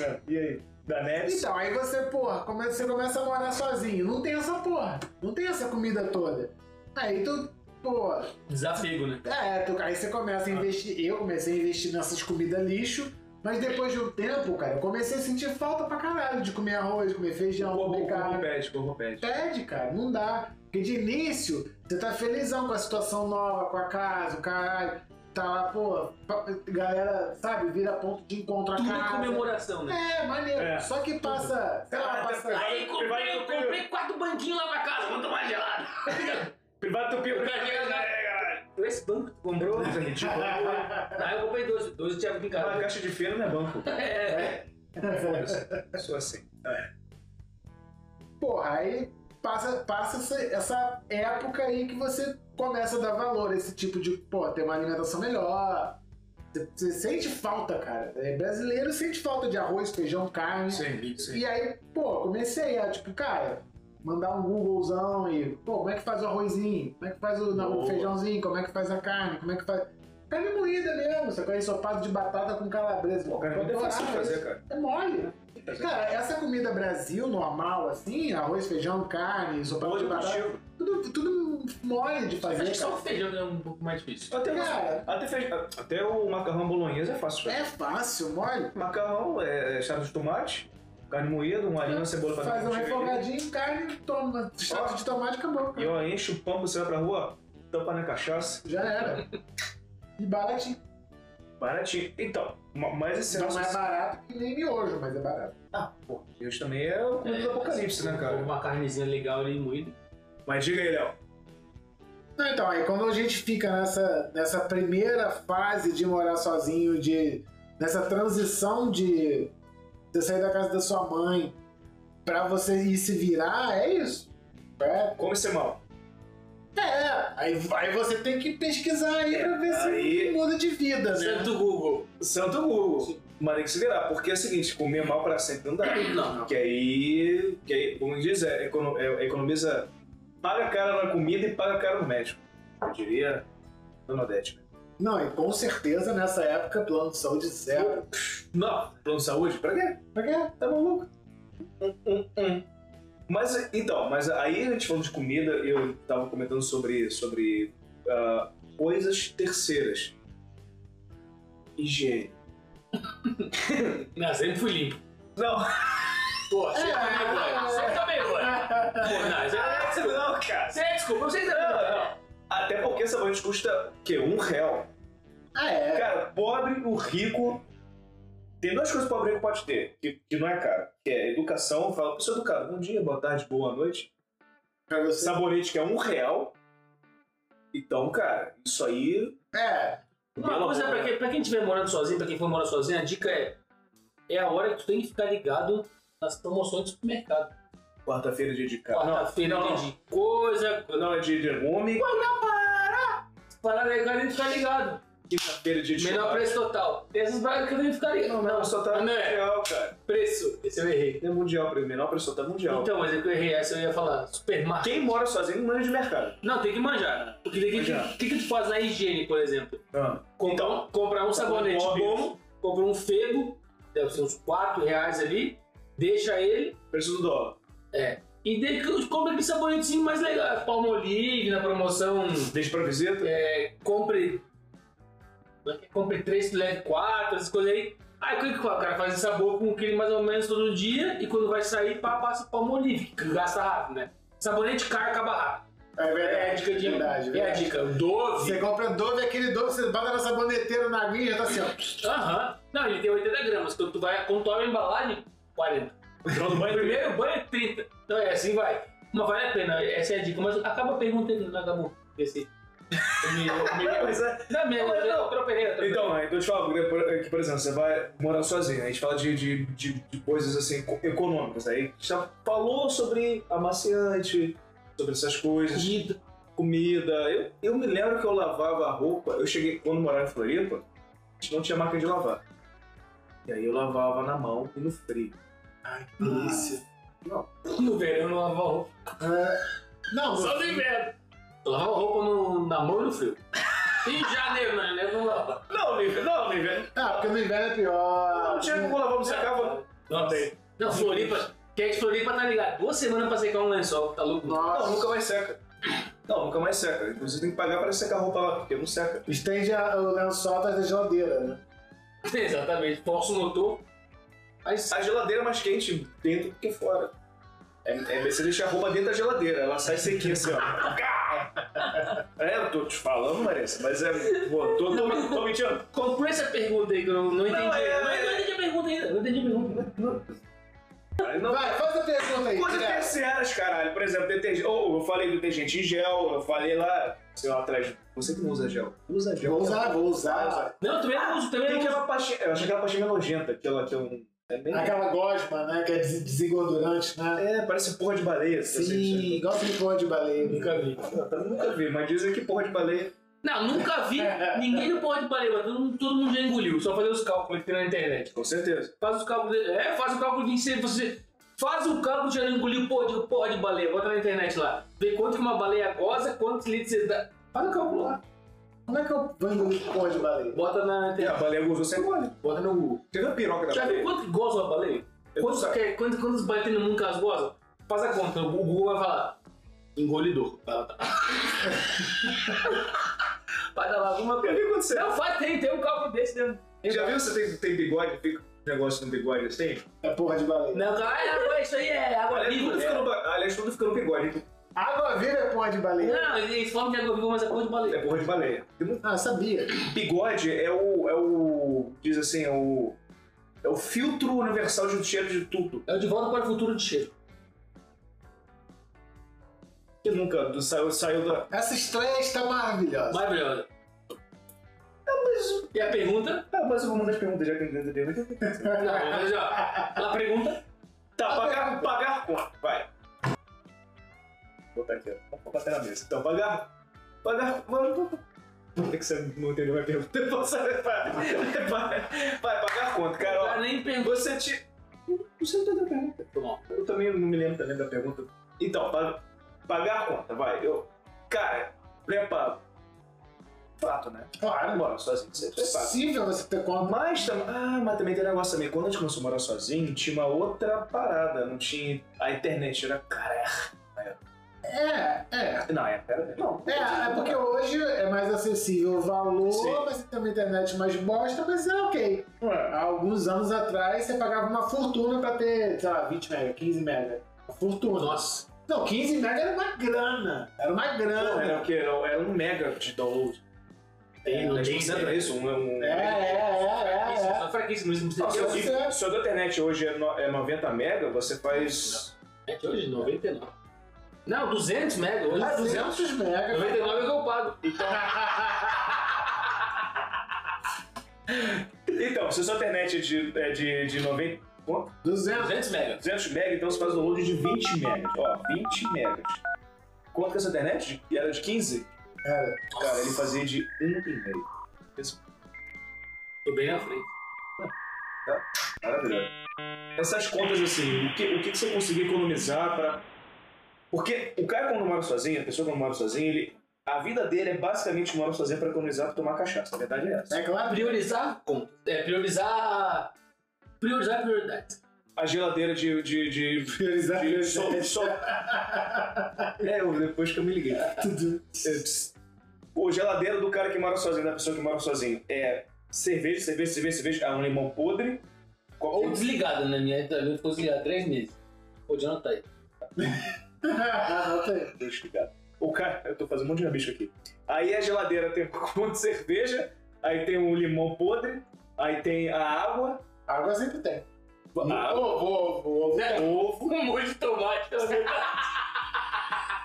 É, E aí? Da? Então, aí você, porra, come- você começa a morar sozinho. Não tem essa porra. Não tem essa comida toda. Aí tu, porra, Desapego, né? É, tu, aí você começa a investir. Eu comecei a investir nessas comidas lixo, mas depois de um tempo, cara, eu comecei a sentir falta pra caralho de comer arroz, comer feijão, Corpo, comer corpo carne. pede, corpo pede. Pede, cara, não dá. Porque de início, você tá felizão com a situação nova, com a casa, o caralho. Tá lá, pô, galera, sabe, vira ponto de encontro a Tudo casa. comemoração, né? É, maneiro. É. Só que passa, sei lá, Ah, passa. Aí comprei, eu comprei quatro banquinhos lá pra casa, vamos tomar gelado. (laughs) Privado tupio. Esse banco que tu comprou? É ridículo. Aí eu comprei dois, dois eu tinha Uma casa. caixa de feira não é banco. (laughs) É, Eu sou assim. Porra, aí passa, passa essa, essa época aí que você começa a dar valor a esse tipo de, pô, ter uma alimentação melhor. Você, você sente falta, cara. É, brasileiro sente falta de arroz, feijão, carne. Sim, sim. E aí, pô, comecei a, tipo, cara, mandar um Googlezão e, pô, como é que faz o arrozinho? Como é que faz o, não, o feijãozinho? Como é que faz a carne? Como é que faz. Carne moída mesmo, só que aí ensopado de batata com calabresa. Pô, cara, é fácil fazer, cara. É mole. Cara, essa comida Brasil normal, assim, arroz, feijão, carne, ensopado de batata, tudo, tudo mole de acho fazer, que só o cara. feijão é um pouco mais difícil. Até, Cara. até, fez- até o macarrão bolonhesa é fácil. de fazer. É fácil, mole. Macarrão é charla de tomate, carne moída, um alho, uma cebola pra Faz um refogadinho, carne, toma, extrato de tomate, acabou. E ó, enche o pão, você vai pra rua, tampa na cachaça, Já era. E baratinho. baratinho. Então, ma- mas esse Não nosso... é barato que nem miojo, mas é barato. Ah, pô, Deus também é o comida do apocalipse, né, cara? Uma carnezinha legal ali moída. Mas diga aí, Léo. Não, então, aí quando a gente fica nessa, nessa primeira fase de morar sozinho, de nessa transição de você sair da casa da sua mãe pra você ir se virar, é isso. É, Come ser mal. é. Aí, aí você tem que pesquisar aí pra ver aí- se muda de vida, né? Santo Google. Santo Google. Mas tem que se virar, porque é o seguinte, comer mal pra sempre não dá. Não, não. Que aí, que aí como diz, é, econo- é, economiza, paga caro na comida e paga caro no médico. Eu diria, Dona Odete. né? Não, e com certeza nessa época plano de saúde zero. Não, plano de saúde? Pra quê? Pra quê? Tá maluco? Hum, hum, hum. Mas, então, mas aí a gente falando de comida, eu tava comentando sobre, sobre ah, coisas terceiras. Higiene. (laughs) Não, sempre fui limpo. Não, Pô, você É. também foi. Você também foi. (laughs) Pô, não, você não, cara. Você desculpa, você também Não, não. Até porque sabonete custa, o quê? Um real. Ah, é. Cara, pobre, o rico. Tem duas coisas que o pobre rico pode ter, que, que não é caro. Que é educação, fala, pessoa educada, bom dia, boa tarde, boa noite. Pra você. Sabonete que é um real. Então, cara, isso aí. É. Uma coisa, amor, pra né? quem, pra quem estiver morando sozinho, pra quem for morar sozinho, a dica é é a hora que tu tem que ficar ligado nas promoções do supermercado. Quarta-feira, dia de casa. Quarta-feira não, tem de coisa, Não, é dia de legume. parada aí, cara, tem ficar ligado. Quinta-feira, dia de Menor chocolate. preço total. Essas paradas que eu tenho que ficar ligado. Não, não, só tá não é. mundial, cara. Preço, esse eu errei. É mundial, pra menor preço só tá mundial. Então, mas é que eu errei, essa eu ia falar. Supermarket. Quem mora sozinho manja de mercado. Não, tem que manjar. Porque o que, Manjar. que, que tu faz na higiene, por exemplo? Ah. Compra, compra um sabonete Sabonete. bom, compra um febo, deve ser uns 4 reais ali, deixa ele, Preço do dólar. E de, compra aquele sabonetezinho mais legal. Palmolive na promoção, Deixa pra visita. é, compre. é é? Compre 3, leve 4, essas coisas aí. Aí o que que o cara faz esse sabor com aquele mais ou menos todo dia e quando vai sair, pá, passa palmolive, que gasta rápido, né? Sabonete caro acaba rápido. É verdade. É a dica de. verdade, é a verdade. dica. Dove. Você compra Dove, aquele Dove, você bota na saboneteira na aguinha e já tá assim, ó. Aham. Não, ele tem 80 gramas. Quando tu vai, quando tu abre a embalagem, 40. Banho, primeiro banho é 30. Então é assim vai. Mas vale a pena, essa é a dica. Mas acaba perguntando, não acabou. Esse. (laughs) Mas é- Não, mesmo, Mas não. eu tropeirei. Então, então eu te falo que, por- que, por exemplo, você vai morar sozinho, a gente fala de, de, de, de coisas assim co- econômicas, aí a gente já falou sobre amaciante, sobre essas coisas, Comida. comida. Eu, eu me lembro que eu lavava a roupa, eu cheguei, quando morava em Floripa, a gente não tinha máquina de lavar. E aí eu lavava na mão e no frio. Delícia. No verão eu não lavava roupa. Não, Só no inverno. Eu lavava roupa no, na mão e no frio. Em janeiro, na janeiro eu não lavava. Não, nível, não, nível. Ah, porque no inverno é pior. Não tinha como lavar, não secava. Não tem. Não, Floripa. Quem é de Floripa tá ligado. Duas semanas pra secar um lençol, tá louco? Nossa. Não, nunca mais seca. Não, nunca mais seca. Inclusive tem que pagar para secar a roupa lá, porque não seca. Estende a- o lençol atrás da geladeira, né? (laughs) Exatamente. Força o motor. A geladeira é mais quente dentro do que fora. É, é você deixa a roupa dentro da geladeira, ela sai sequinha assim, ó. (laughs) É, eu tô te falando, Marissa, mas é. Pô, tô, tô, tô mentindo. Conclui essa pergunta aí que eu não entendi. Não, é- Não, eu não entendi a pergunta ainda. Não entendi a pergunta. Não, Vai, faz a pergunta aí. Coisas terciárias, caralho. Por exemplo, detergente. Ou eu falei do detergente em gel, eu falei lá, sei lá, atrás. Você que não usa gel. Usa gel. Vou usar, vou usar. Não, também não uso, também Tem não uso. aquela pastinha. Eu achei aquela pastinha nojenta, aquela que é um. É, bem... Aquela gosma, né? Que é des- desengordurante, né? é parece porra de baleia. Sim, gosto de porra de baleia. Nunca vi. Eu nunca vi, mas dizem que porra de baleia. Não, nunca vi (laughs) ninguém no porra de baleia, mas todo, mundo- todo mundo já engoliu. Só fazer os cálculos que tem na internet. Com certeza. Faz os cálculos. de- É, faz o cálculo de você. Faz o cálculo de já engoliu porra de, porra de baleia. Bota na internet lá. Vê quanto que uma baleia goza, quantos litros você dá. Faz o cálculo lá. Como é que eu vou engolir porra de baleia? Bota na E a internet. baleia gozou sem gole. Bota no Google. Você viu a piroca da Já viu baleia? quanto que goza uma baleia? Eu Quantos, não sei. que, quantos, quantos baleias tem no mundo que elas gozam? Faz a conta. O Google vai falar. Engolidor. Vai lá. (laughs) Vai dar lá alguma coisa. quando você. Não, faz, tem, tem um cálculo desse dentro. Já viu você tem, tem bigode, fica um negócio no bigode assim? É porra de baleia. Não, cara, ah, água, isso aí é água Aliás, viva. tudo fica É. no, ba- aliás, tudo fica no bigode. Água viva é porra de baleia. Não, eles falam que é água viva, mas é cor de É baleia. porra de baleia. Ah, sabia. Bigode é o. é o. diz assim, é o. É o filtro universal de cheiro de tudo. É o de volta para o futuro de cheiro. Que nunca do- saiu, saiu da. Essa estreia está maravilhosa. Maravilhosa. E a pergunta? Ah, mas eu vou mandar as perguntas já que eu entendi. Não, mas ó. A pergunta? Tá, pagar, pagar conta, vai. Vou botar aqui, ó. Vou bater na mesa. Então, pagar. Pagar. Vai, Por que que você não entendeu a minha pergunta? Você vai, vai, vai, pagar conta, cara. Ó, nem pergunta. você te. Você não entendeu a pergunta. Bom. Eu também não me lembro também da pergunta. Então, pa- pagar a conta, vai. Eu. Cara, preparo. Fato, né? Claro. Moro sozinho, você É prepara. possível você ter conta. Mas, tam- ah, mas também tem um negócio também. Quando a gente começou a morar sozinho, tinha uma outra parada. Não tinha. A internet era. Cara, É, é. não, é. Pera, não. É, é porque hoje é mais acessível o valor, Sim. mas tem uma internet mais bosta, mas é ok. Ué, Há alguns anos atrás você pagava uma fortuna pra ter, sei lá, 20 mega, 15 mega. Uma fortuna. Nossa. Não, 15 mega era uma grana. Era uma grana. era o quê? Era, um mega de download. Tem, não tem. Concentra isso, um. um É, é, é, Isso, é. só fraquíssimo. Isso Não, não se, tem. a internet hoje é, no- é 90 mega, você faz. É de hoje, 99. Não, 200 mega. Hoje Ah, 200. 200 mega. 99 é que eu pago. (laughs) Então, se a sua internet é de, é de, de 90. Quanto? 200. 200 mega. 200 mega, então você faz o download de 20 megas. Ó, 20 megas. Quanto que é essa internet? De- Era de 15? Era. Cara, ele fazia de 1,5. Tô bem na frente. Maravilhoso. Essas contas assim, o que, o que que você conseguir economizar pra. Porque o cara quando mora sozinho, a pessoa quando mora sozinho, ele. A vida dele é basicamente mora sozinho pra economizar pra tomar cachaça. A verdade é essa. É claro. Priorizar contas. É, priorizar. Priorizar prioridades. A geladeira de. de, de, Priorizar de so, so... (laughs) É, eu- depois que eu me liguei. Tudo. O geladeira do cara que mora sozinho, da pessoa que mora sozinho, é cerveja, cerveja, cerveja, cerveja, ah, um limão podre. Ou desligada, né? Minha internet ficou desligada três meses. Pode anotar aí. (laughs) Eu explicar. O cara, eu tô fazendo um monte de rabisco aqui. Aí a geladeira tem um (laughs) monte de cerveja, aí tem um limão podre, aí tem a água, Água sempre tem. Ovo, ovo, ovo. Né? ovo. Um monte de tomate. (laughs)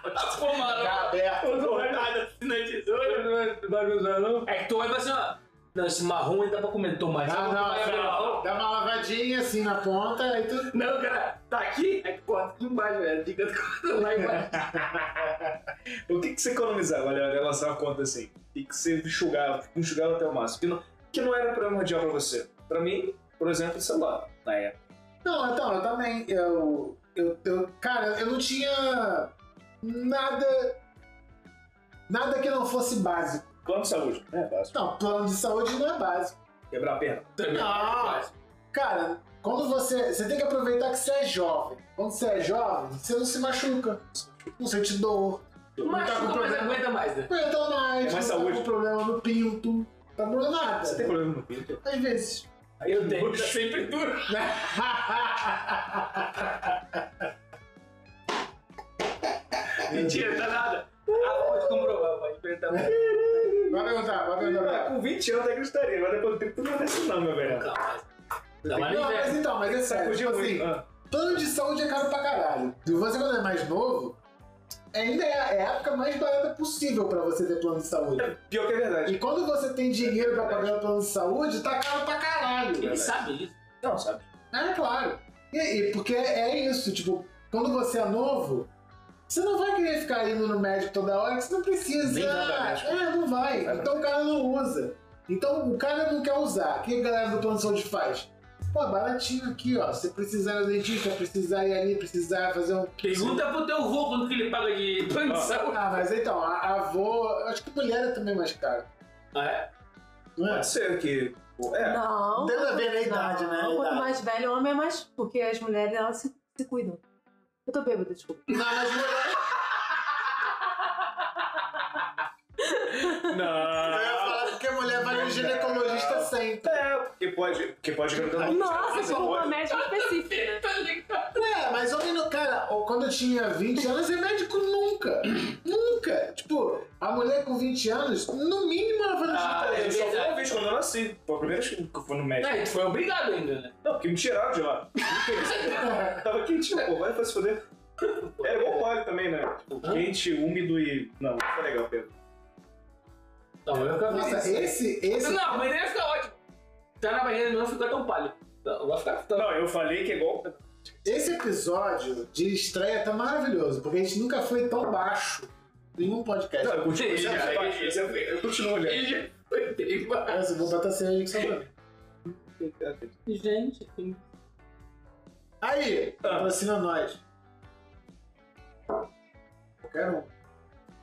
Tá fumando. Tá aberto. Não vai nada assim na tesoura. Não vai usar, não? É que tu vai assim, ó. Não, esse marrom ainda dá pra comer tomate. Não, não, não. marrom. Dá uma lavadinha assim na ponta, aí tu. Não, cara, tá aqui, aí corta aqui embaixo, velho. Fica cortando lá embaixo. (laughs) O que, que você economizava olha, em relação à conta assim? O que, que você enxugava, enxugava até o máximo? Que não, que não era primordial pra você. Pra mim, por exemplo, celular, na época. Não, então, eu também. Eu, eu, eu. Cara, eu não tinha nada. Nada que não fosse básico. Plano de saúde, é básico. Não, plano de saúde não é básico. Quebrar a perna. Também. Não. Cara, quando você. Você tem que aproveitar que você é jovem. Quando você é jovem, você não se machuca. Não sente dor. Mas tá com problema. aguenta mais, né? Aguenta mais, É mais não tá saúde. com problema no pinto. Tá com nada. Você tem problema no pinto? Às vezes. Aí Eu tenho, tá sempre duro. (laughs) Mentira, tá nada. Ah, pode comprovar, pode perguntar. Vai perguntar, vai perguntar. Ah, com 20 anos até acreditaria, mas depois do tempo tu não é assim não, meu velho. Mas... Não, mas Não, não mas é. então, mas é sério. Tipo assim. Ah, plano de saúde é caro pra caralho. E você, quando é mais novo, ainda é a é a época mais barata possível pra você ter plano de saúde. pior que é verdade. E quando você tem dinheiro pra pagar o plano de saúde, tá caro pra caralho. Ele sabe isso. Não, sabe? É, claro. E, e porque é isso, tipo, quando você é novo, você não vai querer ficar indo no médico toda hora que você não precisa. Nem no. É, não vai. Vai então o cara não usa. Então o cara não quer usar. O que a galera do plano de saúde faz? Pô, baratinho aqui, ó. Se precisar ao dentista, precisar ir ali, precisar fazer um. Pergunta pro teu vô quanto que ele paga de plano de Ah. saúde. Ah, mas então, a, a avó. Acho que mulher é também mais caro. Ah, é? Não é? Pode ser que. É. Não. Não nada a ver na idade, né? Não, A quanto mais velho o homem é mais. Porque as mulheres elas se, se cuidam. Eu tô bêbada, desculpa. Não, mas Porque pode. Porque pode engravidar Nossa, Você foi uma médica específica, (laughs) né? É, mas homem no cara, ou quando eu tinha 20 anos, é médico nunca. nunca. Tipo, a mulher com 20 anos, no mínimo ela vai no Ah, ginecologista. Eu só fui uma vez quando eu nasci. Foi a primeira vez que eu fui no médico. Não, tu foi obrigado ainda, né? Não, porque me tiraram de lá. (laughs) (laughs) Tava quentinho, pô, vai se foder. Era igual o óleo também, né? Tipo, Hã? quente, úmido e. Não, não foi legal, Pedro. Não, eu ficava Nossa, esse, esse. Não, mas ia ficar ótimo. Tá na barreira não fica tão pálido. Não, vai ficar tão... Não, eu falei que é igual. Esse episódio de estreia tá maravilhoso, porque a gente nunca foi tão baixo em um podcast. Não, eu continuo baixo, ele- sempre- Eu continuo olhando. Nossa, eu vou botar cerveja que mim. Gente, tem- Aí, Ah. patrocina nós. Qualquer um.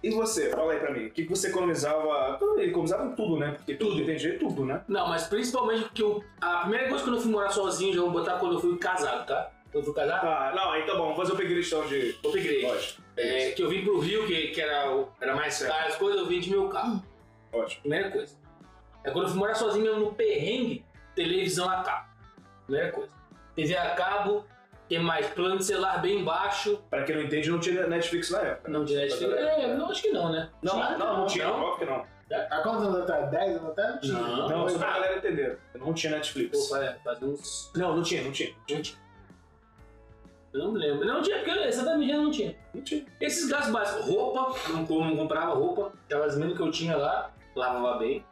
E você, fala aí pra mim, o que que você economizava? Tudo, economizava tudo, né? Porque tudo, tem jeito, tudo, né? Não, mas principalmente porque eu, a primeira coisa quando eu fui morar sozinho, já vou botar quando eu fui casado, tá? Quando eu fui casado, Tá, não, tá bom, vamos fazer o upgrade então de. upgrade. Lógico. É, que eu vim pro Rio, que, que era, o- era mais caro as coisas, eu vim de meu carro. Ótimo. Primeira coisa. É quando eu fui morar sozinho mesmo no perrengue, televisão a cabo. Primeira coisa. TV a cabo, tem mais plano de celular bem baixo. Pra quem não entende, não tinha Netflix na época. Não tinha Netflix. É, não, acho que não, né? Não, Tinha? não, não, tinha, Não? óbvio que não. Há quantos anos atrás? 10 anos atrás? Não tinha. Não. Não, só pra galera entender. Não tinha Pô, Netflix. faz, faz uns. Não, não tinha, não tinha. Não tinha. Eu não lembro. Não tinha, porque exatamente não tinha. Não tinha. Esses gastos básicos, roupa, não, não comprava roupa, tava as mesmas que eu tinha lá, lavava bem.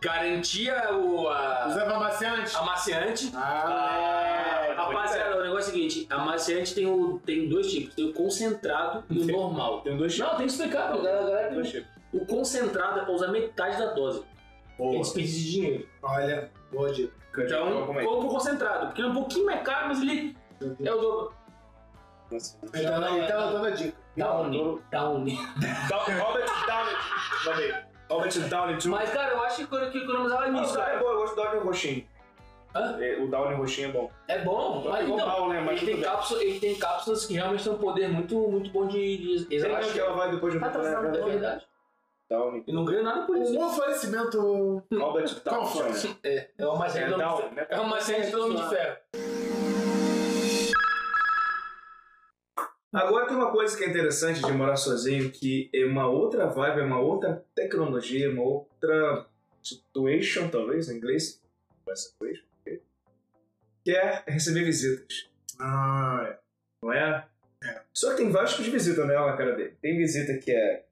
Garantia o a, Usava amaciante? amaciante. Ah, Ah, Rapaziada, o negócio é o seguinte, amaciante tem, o, tem dois tipos, tem o concentrado e o normal. Tem dois Não, tem que explicar, a galera tem- Dois tipos. O concentrado é pra usar metade da dose. É Boa. desperdício de dinheiro. olha, boa dica. Então, como é? compra o concentrado, porque ele é um pouquinho mais caro, mas ele é o dobro. Nossa. Ele tá, dando a dica. Downy, Downy. Down- Robert Downey. Mandei. Robert Downey. Mas, cara, eu acho que economizava Não, nisso, o cara é bom, eu gosto do Downey roxinho. Hã? É, o Downey roxinho é bom. É bom, mas É então, mal, né? Mas ele, tem cápsula, ele tem cápsulas que realmente têm um poder muito, muito bom de, de exalar uma que ela vai depois de um tempo, né? É verdade. Downey. E não ganho nada por isso. Um oferecimento. Robert (laughs) Downey. É, é uma É do Downey, né? É uma macete do Homem de Ferro. Agora tem uma coisa que é interessante de morar sozinho, que é uma outra vibe, é uma outra tecnologia, uma outra situation, talvez, em inglês. Não é situation, ok? Que é receber visitas. Ah, é. Não é? Só que tem vários tipos de visita, né, na cara dele. Tem visita que é.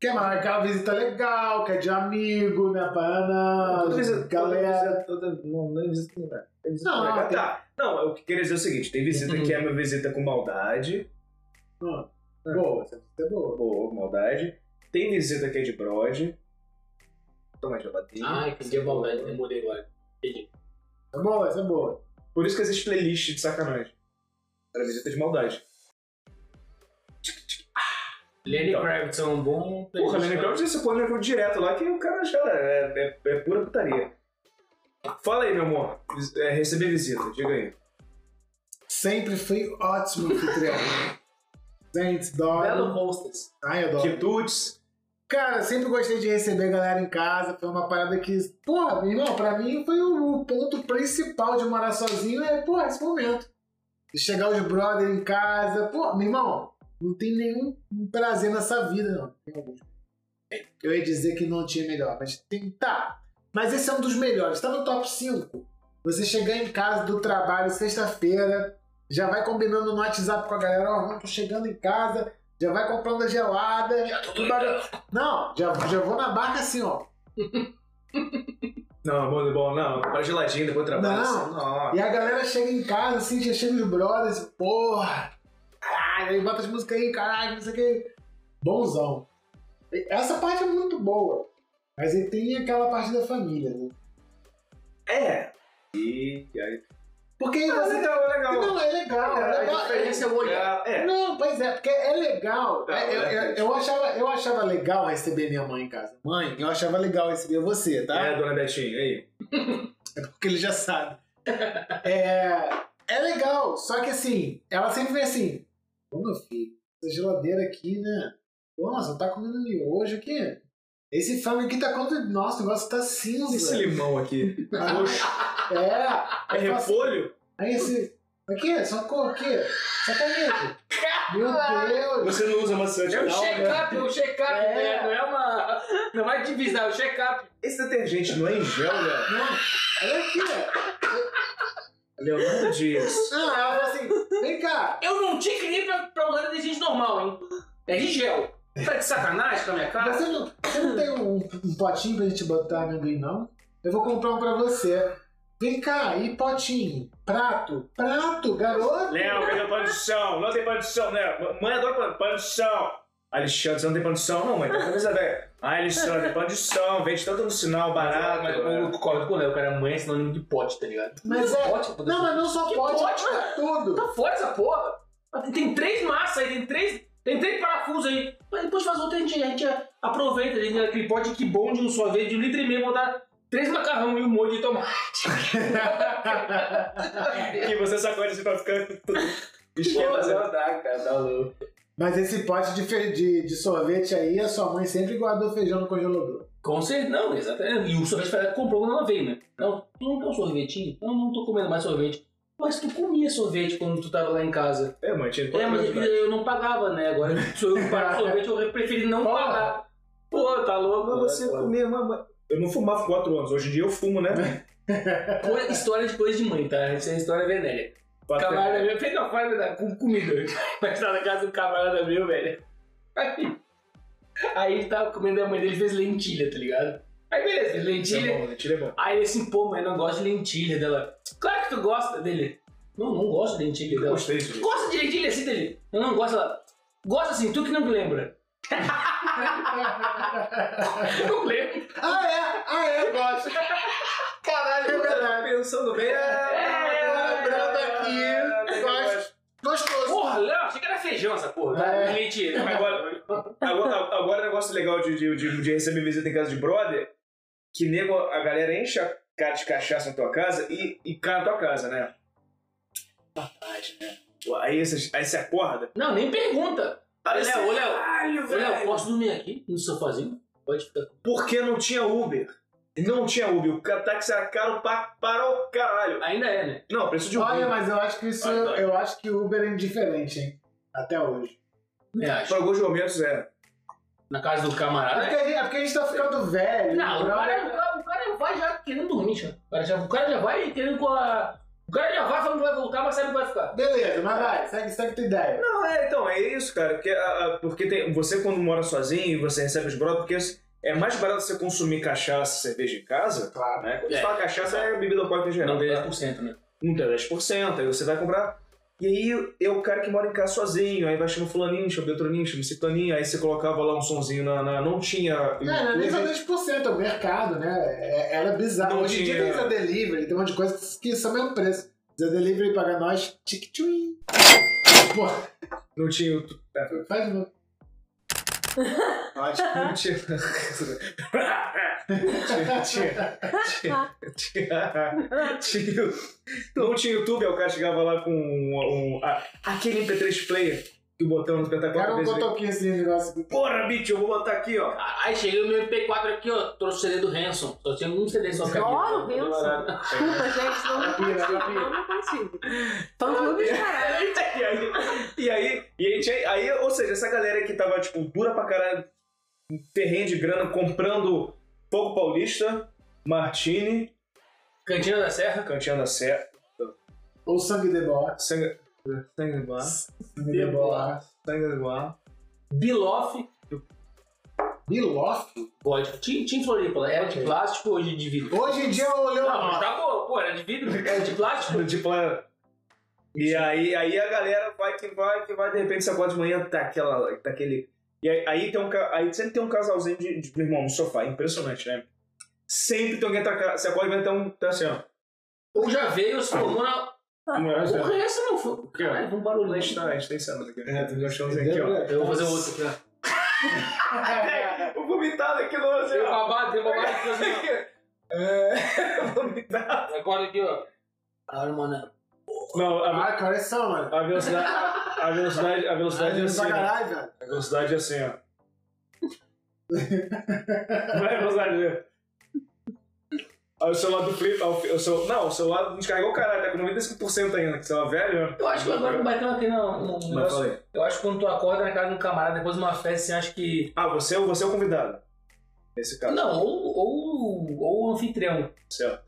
Que é mais aquela visita legal, que é de amigo, né? Banana, Toda visita, galera. Toda, toda, não, não é visita que não é. Tem visita Não, legal. tem- Tá. Não, eu queria dizer o seguinte: tem visita Uhum. que é uma visita com maldade. Ah, boa, essa visita é boa. Boa, maldade. Tem visita que é de brode. Toma geladinho. Ah, entendi a maldade, eu mudei agora. Entendi. É boa, essa é boa. Por isso que existe playlist de sacanagem. Era visita de maldade. Lenny Então. Kravitz é um bom... Porra, Lenny Kravitz, você pode levar direto lá que o cara já é, é, é pura putaria. Fala aí, meu amor. Vis- é, receber visita, diga aí. Sempre fui ótimo anfitrião. (laughs) Gente, Belo adoro. hostess. Ai, adoro. Quitutes. Cara, sempre gostei de receber a galera em casa. Foi uma parada que, porra, meu irmão, pra mim foi o ponto principal de morar sozinho. É, porra, esse momento. Chegar os brothers em casa. Pô, meu irmão, não tem nenhum prazer nessa vida, não. Eu ia dizer que não tinha melhor, mas tem. Tá. Mas esse é um dos melhores. Tá no top 5. Você chegar em casa do trabalho sexta-feira, já vai combinando no WhatsApp com a galera, ó, tô chegando em casa, já vai comprando a gelada. tudo baga- Não, já, já vou na barca assim, ó. Não, bom, bom, não. Para geladinho depois trabalho. Não. assim, não. E a galera chega em casa, assim, já chega os brothers, porra, caralho, aí bota as músicas aí, caralho, não sei o que. Bonzão. Essa parte é muito boa. Mas aí tem aquela parte da família, né? É. E, e aí. Porque Ah, você. legal, legal. Não, é legal, é a legal. diferença é o olhar. É. Não, pois é, porque é legal. Tá, É, eu, é. eu- eu achava, eu achava legal receber minha mãe em casa. Mãe, eu achava legal receber você, tá? É, dona Betinha, aí. (laughs) É porque ele já sabe. É, é legal, só que assim, ela sempre vem assim: Ô meu filho, essa geladeira aqui, né? Nossa, tá comendo miojo aqui. Esse frango aqui tá quanto. Nossa, o negócio tá Esse cinza. limão aqui. (laughs) Ah, é. É Aí, fala assim, repolho? aí esse. Aqui, só cor aqui. Só caneta. Meu Deus. Você não usa maçante É o não, né? check-up, é o check-up, É. né? Não é uma... Não vai divisar, é o check-up. Esse detergente não é em gel, né? Não, olha aqui, ó. Leonardo Dias. Não, ela fala assim: vem cá. Eu não te criei pra, pra usar de gente normal, hein? É de gel. Tá de sacanagem com a minha cara? Você não, você não tem um, um potinho pra gente botar amendoim, não? Eu vou comprar um pra você. Vem cá, e potinho? Prato? Prato, garoto? Léo, cadê o pano de chão? Não tem pano de chão, né? Mãe adora pano, pano de chão. Alexandre, você não tem pano de chão? Não, mãe. Tem camisa velha. Ah, Alexandre, tem pano de chão. Vende tanto no sinal barato. Mas eu concordo com o Léo, cara. Mãe é sinônimo de pote, tá ligado? Mas é- Pote, Não, mas não só Que pote, pote, cara? tudo. Tá fora essa porra. Tem, tem três massas aí, tem três, tem três parafusos aí. Mas depois faz outra, a gente, a gente aproveita. A gente, aquele pote que bom de um sorvete de um litro e meio, botar três macarrão e um molho de tomate. (laughs) E você sacode assim pra ficar tudo esquema. não dá, cara, tá louco. Mas esse pote de, fe- de, de sorvete aí, a sua mãe sempre guardou feijão no congelador. Com certeza, não, exatamente. E o sorvete ela comprou quando ela veio, né? Não, tu não quer um sorvetinho? Não, não tô comendo mais sorvete. Mas tu comia sorvete quando tu tava lá em casa. É, mãe, tinha É, mas eu, eu não pagava, né? Agora, se eu pagar sorvete, eu preferi não Porra. pagar. Pô, tá louco? Mas você comia, mamãe. Eu não fumava por 4 anos. Hoje em dia eu fumo, né? (laughs) História de coisa de mãe, tá? Isso é história venérea. Quatro Camarada meu fez uma faz da- com comida. (laughs) Mas tá na casa do camarada meu, velho. Aí, aí ele tava comendo a mãe dele fez lentilha, tá ligado? Aí beleza, fez Isso é lentilha. bom, lentilha é bom. Aí ele assim, pô, mãe, não gosto de lentilha dela. Claro que tu gosta dele. Não, não gosto de lentilha Eu dela. gostei disso. Gosta de lentilha assim dele? Eu não gosto dela. Gosta assim, tu que não me lembra. (laughs) não lembro. Ah, é? Ah, é, gosto. Caralho, é verdade. Pensando bem. É, lembrando aqui. Gosto. Gostoso. Porra, Léo, achei que era feijão essa porra. Tá? É. Lentilha. Agora, agora, agora negócio legal de, de, de, de receber visita em casa de brother, que nego, a galera enche a cara de cachaça na tua casa e, e cai na tua casa, né? Verdade, né? Pô, Aí você, aí você acorda. Não, nem pergunta. Aí Léo, Léo, Léo, posso dormir aqui no sofazinho? Pode ficar. Porque não tinha Uber. Não tinha Uber. O táxi era caro pra, para o caralho. Ainda é, né? Não, preço de Uber. Olha, mas eu acho que isso. Vai. Eu acho que o Uber é indiferente, hein? Até hoje. Acho. Por alguns momentos é. Na casa do É camarada. porque, a gente, é porque a gente tá ficando velho. Não, o cara, o, cara, o cara vai já querendo dormir, já. O cara já, o cara já vai querendo com a. O cara já vai falando que vai voltar, mas sabe que vai ficar. Beleza, mas vai, segue, segue tua ideia. Não, é, então, é isso, cara. Porque, a- a- porque tem, você, quando mora sozinho, você recebe os brothers, porque é mais barato você consumir cachaça, cerveja em casa. Claro. Né? Quando É. você fala cachaça, é bebida alcoólica em geral. Não tá? 10%, né? Não tem 10%, aí você vai comprar. E aí é o cara que mora em casa sozinho, aí vai chamar fulaninho, chama Beltraninho, chama Ciclaninho, aí você colocava lá um sonzinho na. na- não tinha. Não, não é nem só 10%, é o mercado, né? É- Era bizarro. Não Hoje em dia tem Zé Delivery, tem um monte de coisa que são o mesmo preço. Zé Delivery paga nós, tic-tchuim. Pô, Não tinha. o- faz de novo. Ótimo. Não tinha. Não tinha YouTube, o cara chegava lá com um, um- aquele MP3 player que o botão no O cara espetacular. não botou aqui esse negócio. Porra, bicho, eu vou botar aqui, ó. Aí cheguei no meu MP4 aqui, ó. Trouxe o CD do Hanson. Só tinha um CD só pra Olha o Wilson. Desculpa, gente, não me rapira. Não me consigo. Fã clube de caralho. E aí, e aí, e aí, tinha- aí, ou seja, essa galera que tava, tipo, dura pra caralho, terreno de grana, comprando Fogo Paulista, Martini, Cantina da Serra. Cantinha da Serra, Ou sangue de bola. Sangue... Sangue Sangue. Sangue. Biloff. Biloff? Vodka. Tinha, tinha em Floripa. Era de plástico hoje de vidro. Hoje em dia eu olhei Não, mas tá bom. Pô, era de vidro. Era de plástico. (laughs) Tipo, é- e aí, aí a galera vai que vai, que vai, de repente você acorda de manhã, tá, aquela, tá aquele. E aí, aí tem um aí sempre tem um casalzinho de, de meu irmão no sofá, impressionante, né? Sempre tem alguém, tá, você acorda e vai ter um, tá assim, ó. Ou já veio, se formou na. Não é, O resto não foi. Caralho, vamos barulho. A gente tá, a gente tá ensinando aqui. É, tu Nós estamos aqui, ó. Eu vou fazer outro aqui, ó. (laughs) O vomitado aqui no assim, Tem babado, tem babado aqui assim, (laughs) É, (laughs) vomitado. ó. Acorda aqui, ó. Caralho, mano. Não, a, Ah, cara, é mano. a velocidade, a velocidade, a velocidade é assim, caralho, velho. A velocidade é assim, ó. Vai a velocidade dele. Aí o celular do Flip. O seu, não, o celular descarregou o caralho, tá com 95% ainda, que você é uma velha. Eu acho que agora aqui não. não, Mas negócio- falei. Eu acho que quando tu acorda na casa de um camarada depois de uma festa, você acha que. Ah, você, é o- você é o convidado. Nesse caso. Não, ou, ou, ou o anfitrião. Certo.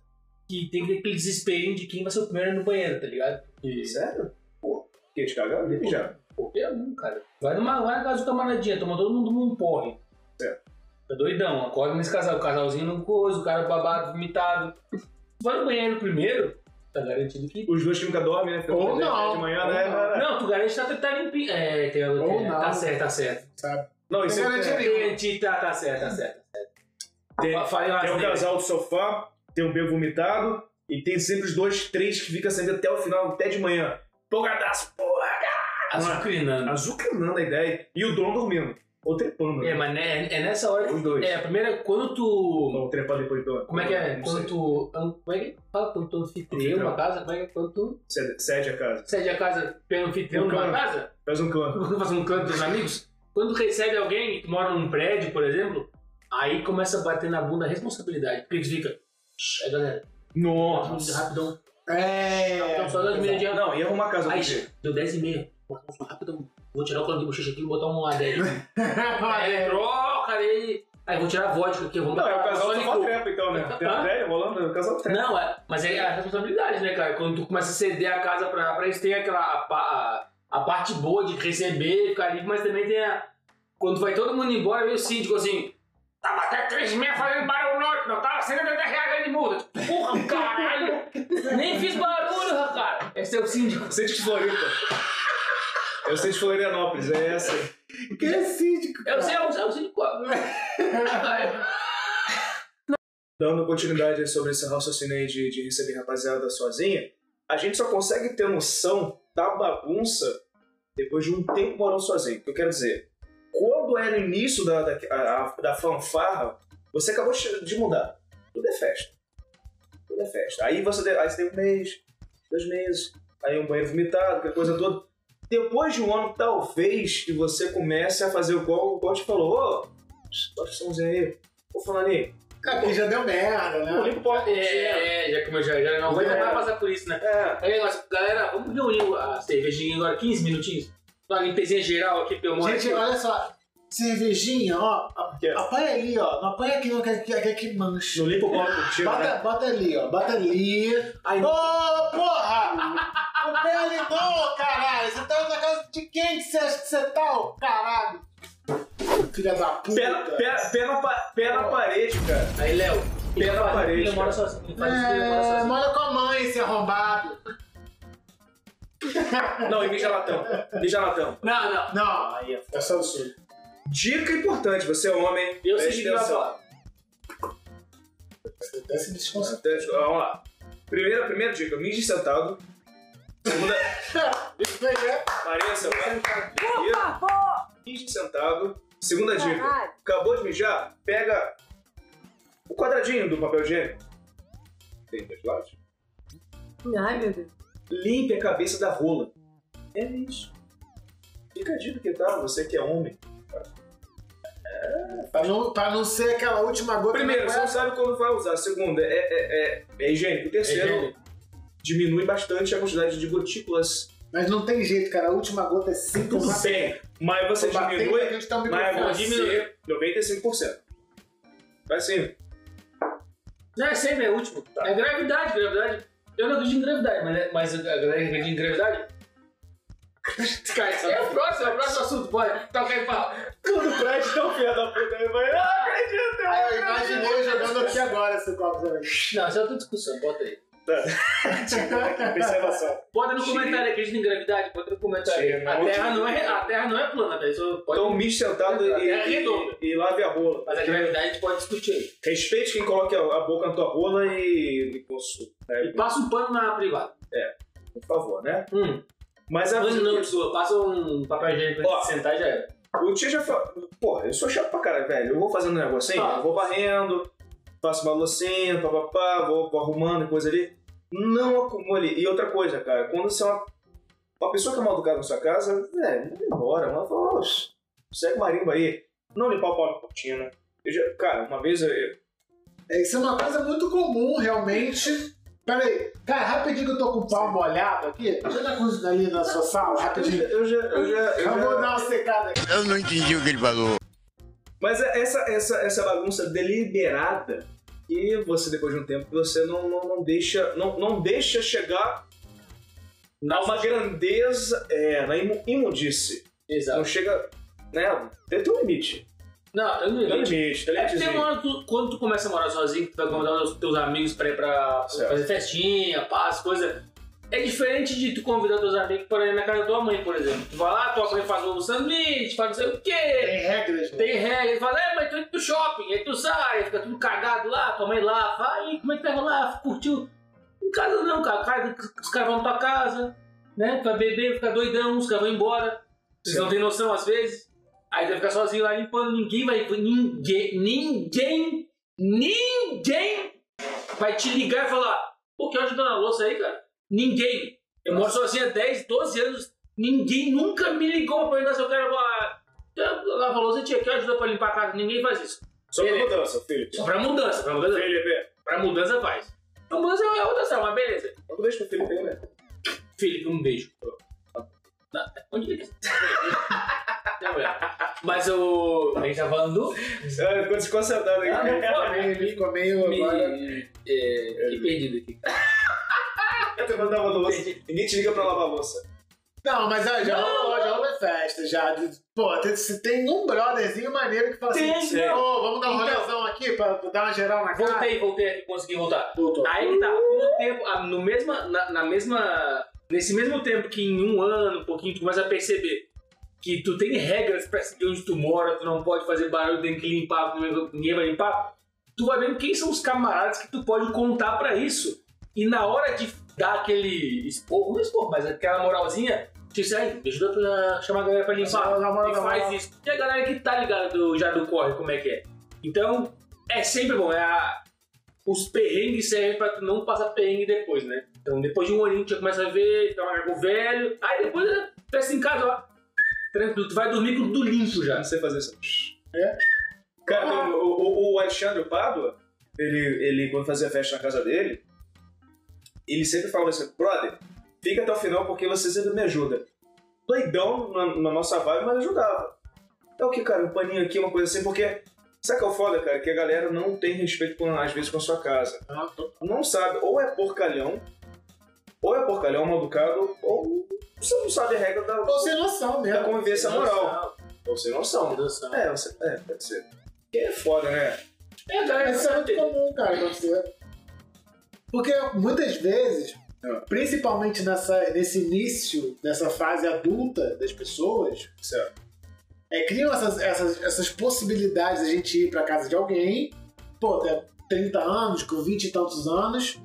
Que tem aquele desespero de quem vai ser o primeiro no banheiro, tá ligado? E, Sério? Pô, que descarregar? Já. qualquer um, cara. Vai, numa, vai na casa do camaradinha, toma todo mundo num porre. Tá doidão, acorda nesse casal, o casalzinho no coisa, o cara babado, vomitado. Vai no banheiro primeiro, tá garantido que. Os dois que nunca dormem, né? Ficam Ou não, de manhã, ou né? não. Não, tu garante que tá, tá limpinho. É, tem, Ou tem, não. tá certo, tá certo. Sabe? Não, isso é, é. Garantido, tá, tá certo, tá certo. tem, tem o dele. casal do sofá, tem o bebo vomitado, e tem sempre os dois, três que ficam sempre até o final, até de manhã. Empolgadaço, porra! Azucrinando. Azucrinando a ideia. E o dono dormindo. Ou trepando, É, né? mas né, é nessa hora que. Os dois. É, a primeira, quando tu. Ou trepar depois pela. Como é que é? Não Quando sei. tu. Como é que fala? Quando tu anfitrião Anfitrião. uma casa? Como é que é? Quando tu Cede, cede a casa. cede a casa, um anfitrião Um numa canto. casa? Faz um clã. Quando tu faz um canto dos amigos? Quando tu recebe alguém que mora num prédio, por exemplo, aí começa a bater na bunda a responsabilidade. Porque tu fica. "Shh, Aí galera, Nossa. rapidão. É. Então só das milhas Não, ia arrumar a casa Aí você. deu 10 e meia. Pô, Rapidão. Vou tirar o cano de bochecha aqui e botar um adélio. (laughs) Aí É. troca aí. Aí vou tirar a vodka aqui, eu vou Não, é o casal sofá trepa, então, né? Tem a velha rolando, é o casal trepa. Não, é, mas é a responsabilidade, né, cara? Quando tu começa a ceder a casa pra, pra eles, tem aquela a, a, a parte boa de receber, ficar ali, mas também tem a. Quando vai todo mundo embora, vem o síndico assim. Tava até três meses fazendo barulho norte, não tava 180 reais de multa. Porra, caralho! (laughs) Nem fiz barulho, cara. Esse é o síndico. Sente de Floripa. Eu sei de Florianópolis, é essa. Que é síndico. Eu sei, é o, é o síndico. Dando continuidade sobre esse raciocínio aí de, de receber rapaziada sozinha, a gente só consegue ter noção da bagunça depois de um tempo morando sozinho. O que eu quero dizer? Quando é no início da, da, a- da fanfarra, você acabou de mudar. Tudo é festa. Tudo é festa. Aí você, aí você tem um mês, dois meses, aí um banheiro vomitado, aquela coisa toda. Depois de um ano, talvez, que você comece a fazer o qual o Coach falou, ô, bota o somzinho aí. Ô, Fulaninho, É, porque já deu merda, né? limpa o pó. É, é, já que eu já, já não vai É. passar por isso, né? É, Aí, negócio, galera, vamos reunir a cervejinha agora, 15 minutinhos. Uma limpezinha geral aqui, pelo menos. Gente, olha só. Cervejinha, ó. quê? Apanha ali, ó. Não apanha aqui, não, que que mancha. Não limpa o copo Bota, né? bota ali, ó. Bota ali. Ô, porra! Ali não, caralho. Você tá na casa de quem que você acha que você tá, ô caralho? Filha da puta. Pé, pé, pé, na, pa- pé na parede, cara. Aí, Léo. Pé na parede, Ele mora cara. sozinho. Ele faz isso, ele mora É, sozinho. mora com a mãe, esse arrombado. (laughs) Não, e mija latão. Mija latão. Não, não. Não, aí é só o sul. Dica importante, você é homem. Eu preste a atenção. bola. Você até se desconcentra. Até- Vamos lá. Primeira, primeira dica, mije sentado. Segunda, Isso aí é. Opa, pô! Mije sentado. Segunda dica, Caralho. acabou de mijar, pega o quadradinho do papel higiênico. Tem dois lados. Ai, meu Deus. Limpe a cabeça da rola. É isso. Fica a dica que tá, você que é homem. Pra não, pra não ser aquela última gota. Primeiro, você não sabe quando vai usar. Segundo, é, é, é, é higiênico. Terceiro, higiênico. Diminui bastante a quantidade de gotículas. Mas não tem jeito, cara. A última gota é sempre Tudo uma bem, mas você Tô diminui, tá mas você 95%. Vai sim. Não, é sempre é o último. É gravidade, gravidade. Eu não acredito em gravidade, mas, é- mas a galera acredita em gravidade. (laughs) Cara, é o próximo, é o próximo assunto. Pode, toca aí, fala. Quando o Fred tão filho da puta, ele vai. Ah, acredito! Ah, eu imaginei jogando aqui agora esse copo também. Não, isso é outra discussão, bota aí. (laughs) Observação. Bota no comentário, acredita em gravidade? Bota no comentário. A, não. terra não é, a Terra não é plana, tá? Isso pode... Então, mijo sentado e, É e, e, lave a rola. Mas a gravidade a gente pode discutir aí. Respeite quem coloca a boca na tua rola e, e consulta. E né? passa um pano na privada. Por favor, né? Hum. Mas a Mas não, sua, passa um papel higiênico pra sentar e já era. O tio já falou. Porra, eu sou chato pra caralho, velho. Eu vou fazendo um negocinho, Ah. eu vou varrendo, faço uma loucinha, papapá, vou, vou arrumando e coisa ali. Não acumule. E outra coisa, cara, quando você é uma, uma pessoa que é mal educada na sua casa, não vai embora. Fala, "Oxe, segue o marimba aí. Não limpar o pau na cortina. Eu já- cara, uma vez eu. eu- É, isso é uma coisa muito comum, realmente. Pera aí. Cara, rapidinho que eu tô com o pau molhado aqui. Joga com ali na sua sala, rapidinho. eu já. Eu já, eu Eu vou já dar uma secada aqui. Eu não entendi o que ele falou. Mas é essa, essa, essa bagunça deliberada que você, depois de um tempo, você não, não, não deixa. Não, não deixa chegar a uma grandeza. É, na imu- imundice. Não Exato. chega. Né? Tem tem um limite. Não, não Tem um entendi. limite, tem um É tem uma hora que tu- quando tu começa a morar sozinho, que tu vai convidar os teus amigos pra ir pra Certo. fazer festinha, paz, coisa. É diferente de tu convidar teus amigos pra ir na casa da tua mãe, por exemplo. Tu vai lá, tua mãe faz um sanduíche, faz não sei o quê. Tem regras, né? Tem regra, ele fala, é, mas tu indo pro shopping, aí tu sai, fica tudo cagado lá, tua mãe lá, vai, como é que vai rolar? Curtiu? Em casa não, cara, cara os caras vão na tua casa, né? Tu vai beber, fica doidão, os caras vão embora. Vocês não têm noção às vezes. Aí tu vai ficar sozinho lá limpando, ninguém vai. Ninguém, ninguém, ninguém vai te ligar e falar, pô, que ajuda na louça aí, cara? Ninguém. Eu moro sozinho há 10, 12 anos, ninguém nunca me ligou pra perguntar se eu quero lavar Ela falou, você tinha que ajuda pra limpar a casa, ninguém faz isso. Só pra mudança, Felipe. Só pra mudança, pra mudança, Felipe. pra mudança faz. Pra mudança é outra ação, mas beleza. Eu deixo pro Felipe né? Felipe, um beijo. Não, Onde ele. Mas o. A gente tá falando do. Ah, ficou desconcertado Ah, aqui. não, pô, Ele ficou meio me. agora. É, fiquei perdido aqui. Eu mandava louça. Ninguém te liga pra lavar a louça. Não, mas ó, já rolou, já rolou festa, já. Pô, tem, se tem um brotherzinho maneiro que fala Tem, assim, tem. ô, vamos dar um Então. rolezão aqui pra dar uma geral na cara. Voltei, voltei aqui, consegui voltar. Voltou. Aí que tá, com o tempo, no mesma, na, na mesma. Nesse mesmo tempo que em um ano, um pouquinho, tu começa a perceber que tu tem regras pra seguir onde tu mora, tu não pode fazer barulho, tem que limpar, ninguém vai limpar. Tu vai vendo quem são os camaradas que tu pode contar pra isso. E na hora de dar aquele esporro, não esporro, mas aquela moralzinha, tu diz, aí, ajuda pra chamar a galera pra limpar. Moral, E faz isso. E a galera que tá ligada do, já do corre, como é que é. Então, é sempre bom. É a- os perrengues servem pra tu não passar perrengue depois, né? Então, depois de um aninho, tu já começa a ver, trabalhar com o velho. Aí depois, festa em casa, ó. Tranquilo, tu vai dormir com tudo limpo já. Não sei fazer isso. É? Cara, tem o, o, o Alexandre Pádua, ele, ele, quando fazia festa na casa dele, ele sempre falava assim, brother, fica até o final porque você sempre me ajuda. doidão na, na nossa vibe, mas ajudava. É o que, cara? Um paninho aqui, uma coisa assim, porque. Sabe que é o foda, cara? Que a galera não tem respeito, com, às vezes, com a sua casa. Não sabe, ou é porcalhão, ou é porcalhão mal educado, ou você não sabe a regra da, Ou sem noção mesmo. da convivência moral. Ou sem noção. Noção. É, você, é, pode ser. Que é foda, né? É, a galera Isso é muito comum, cara, acontecer. Porque muitas vezes, principalmente nessa, nesse início, nessa fase adulta das pessoas, Certo. é, criam essas, essas, essas possibilidades de a gente ir pra casa de alguém, pô, tem 30 anos, com 20 e tantos anos,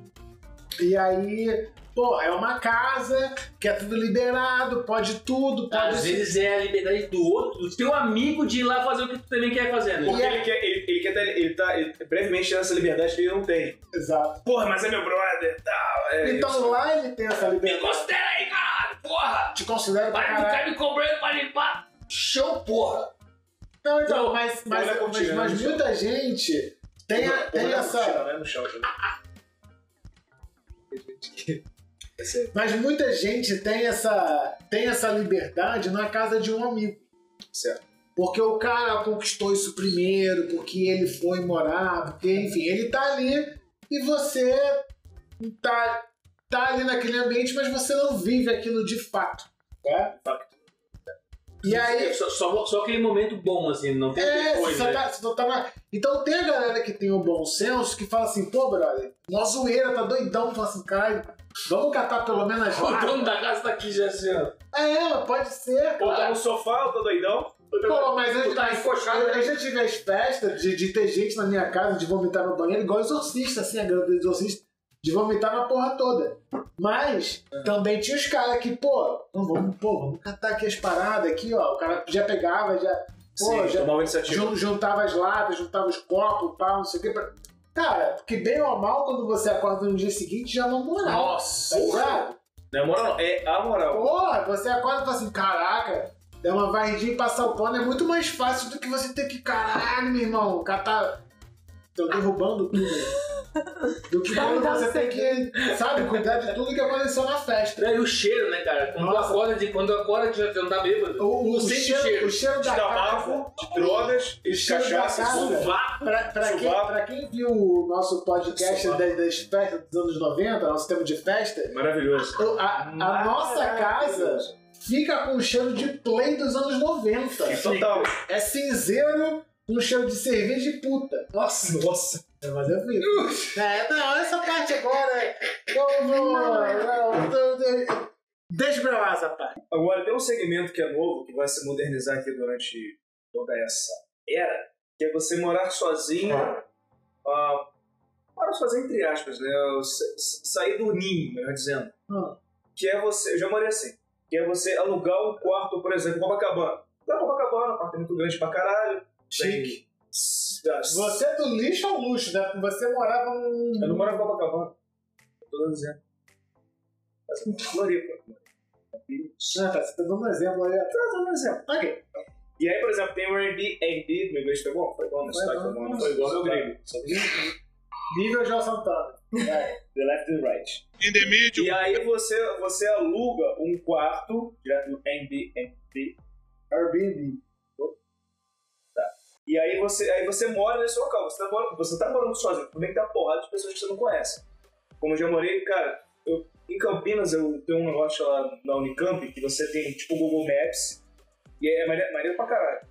e aí, pô, é uma casa que é tudo liberado, pode tudo, pode Às vezes é a liberdade do outro, do teu amigo de ir lá fazer o que tu também quer fazer, né? Porque ele quer, ele, ele quer ter, ele tá ele, brevemente tendo essa liberdade que ele não tem. Exato. Porra, mas é meu brother e tal. É Então isso. lá ele tem essa Me liberdade. considera aí, caralho, porra! Te considera pra caralho. ficar me cobrando pra limpar chão, porra! Não, então, Não, mas, mas, a mas, cortina, mas né, muita gente tem, a- tem é essa. chão, não é no chão, (laughs) (laughs) Mas muita gente tem essa, tem essa liberdade na casa de um amigo. Certo. Porque o cara conquistou isso primeiro, porque ele foi morar, porque, enfim, ele tá ali e você tá, tá ali naquele ambiente, mas você não vive aquilo de fato. Tá? E aí, Só, só, só aquele momento bom, assim, não tem É, depois, você né? tá, você tá na- Então tem a galera que tem o bom senso que fala assim, pô, brother, mó zoeira, tá doidão, fala assim, caralho, vamos catar pelo menos as (laughs) O dono da casa tá aqui já assim, ó. É, pode ser. Pô, tá no sofá, eu tô doidão. Pô, mas eu, tá encoxado, eu, né? eu já tive as festas de, de ter gente na minha casa de vomitar no banheiro, igual exorcista, assim, a do exorcista, de vomitar na porra toda. Mas também tinha os caras que, pô, não, vamos, pô, vamos catar aqui as paradas aqui, ó. O cara já pegava, já. Pô, Sim, já, juntava as latas, juntava os copos, pau, não sei o que. Pra... Cara, porque bem ou mal, quando você acorda no dia seguinte, já não moral. Nossa! Tá ligado? Não é moral. É a moral. Porra, você acorda e fala assim, caraca, dar uma varridinha e passar o pano é muito mais fácil do que você ter que, caralho, meu irmão, catar. Tô derrubando tudo. (laughs) Do que quando você tem que, sabe, cuidar de tudo que aconteceu na festa. E o cheiro, né, cara? Quando Nossa. acorda, de, quando tu acorda, que já não tá bêbado. O, o, sente cheiro, o cheiro. o cheiro De da tabaco, casa. de drogas, de cheiro da cachaça, sovaco. Pra, pra, quem, pra quem viu o nosso podcast das, das festas dos anos 90, nosso tempo de festa, Maravilhoso. o- a, a nossa casa fica com o cheiro de play dos anos 90. Total. É cinzeiro com cheiro de cerveja e puta. Nossa, nossa. É, mas eu vi. É, não, essa parte agora. Vou. não, eu- eu- Deixa pra lá essa parte. Agora, tem um segmento que é novo, que vai se modernizar aqui durante toda essa era, que é você morar sozinho. ah, morar sozinho, entre aspas, né? Sa- sa- Sair do ninho, melhor dizendo. Hum. Que é você. Eu já morei assim. Que é você alugar um quarto, por exemplo, em Copacabana. Lá em Copacabana, apartamento grande pra caralho. Chique. Você é do lixo ao luxo, né? Você morava num. Eu não moro em Copacabana. Eu tô dizendo. Mas em Floripa. Ah, tá, você tá dando um exemplo aí. Tô dando um exemplo. Ok. E aí, por exemplo, tem o Airbnb, meu inglês foi bom? Foi bom, meu Foi sotaque bom. foi bom, não foi igual meu gringo. Nível João Santana. É. The left and right. E aí você, você aluga um quarto direto no Airbnb. Airbnb. E aí você, aí você mora nesse local. Você tá, morando- você tá morando sozinho. Também uma porrada de pessoas que você não conhece. Como eu já morei, cara, eu, em Campinas eu tenho um negócio lá na Unicamp que você tem tipo o Google Maps. E é maneiro, maneiro pra caralho.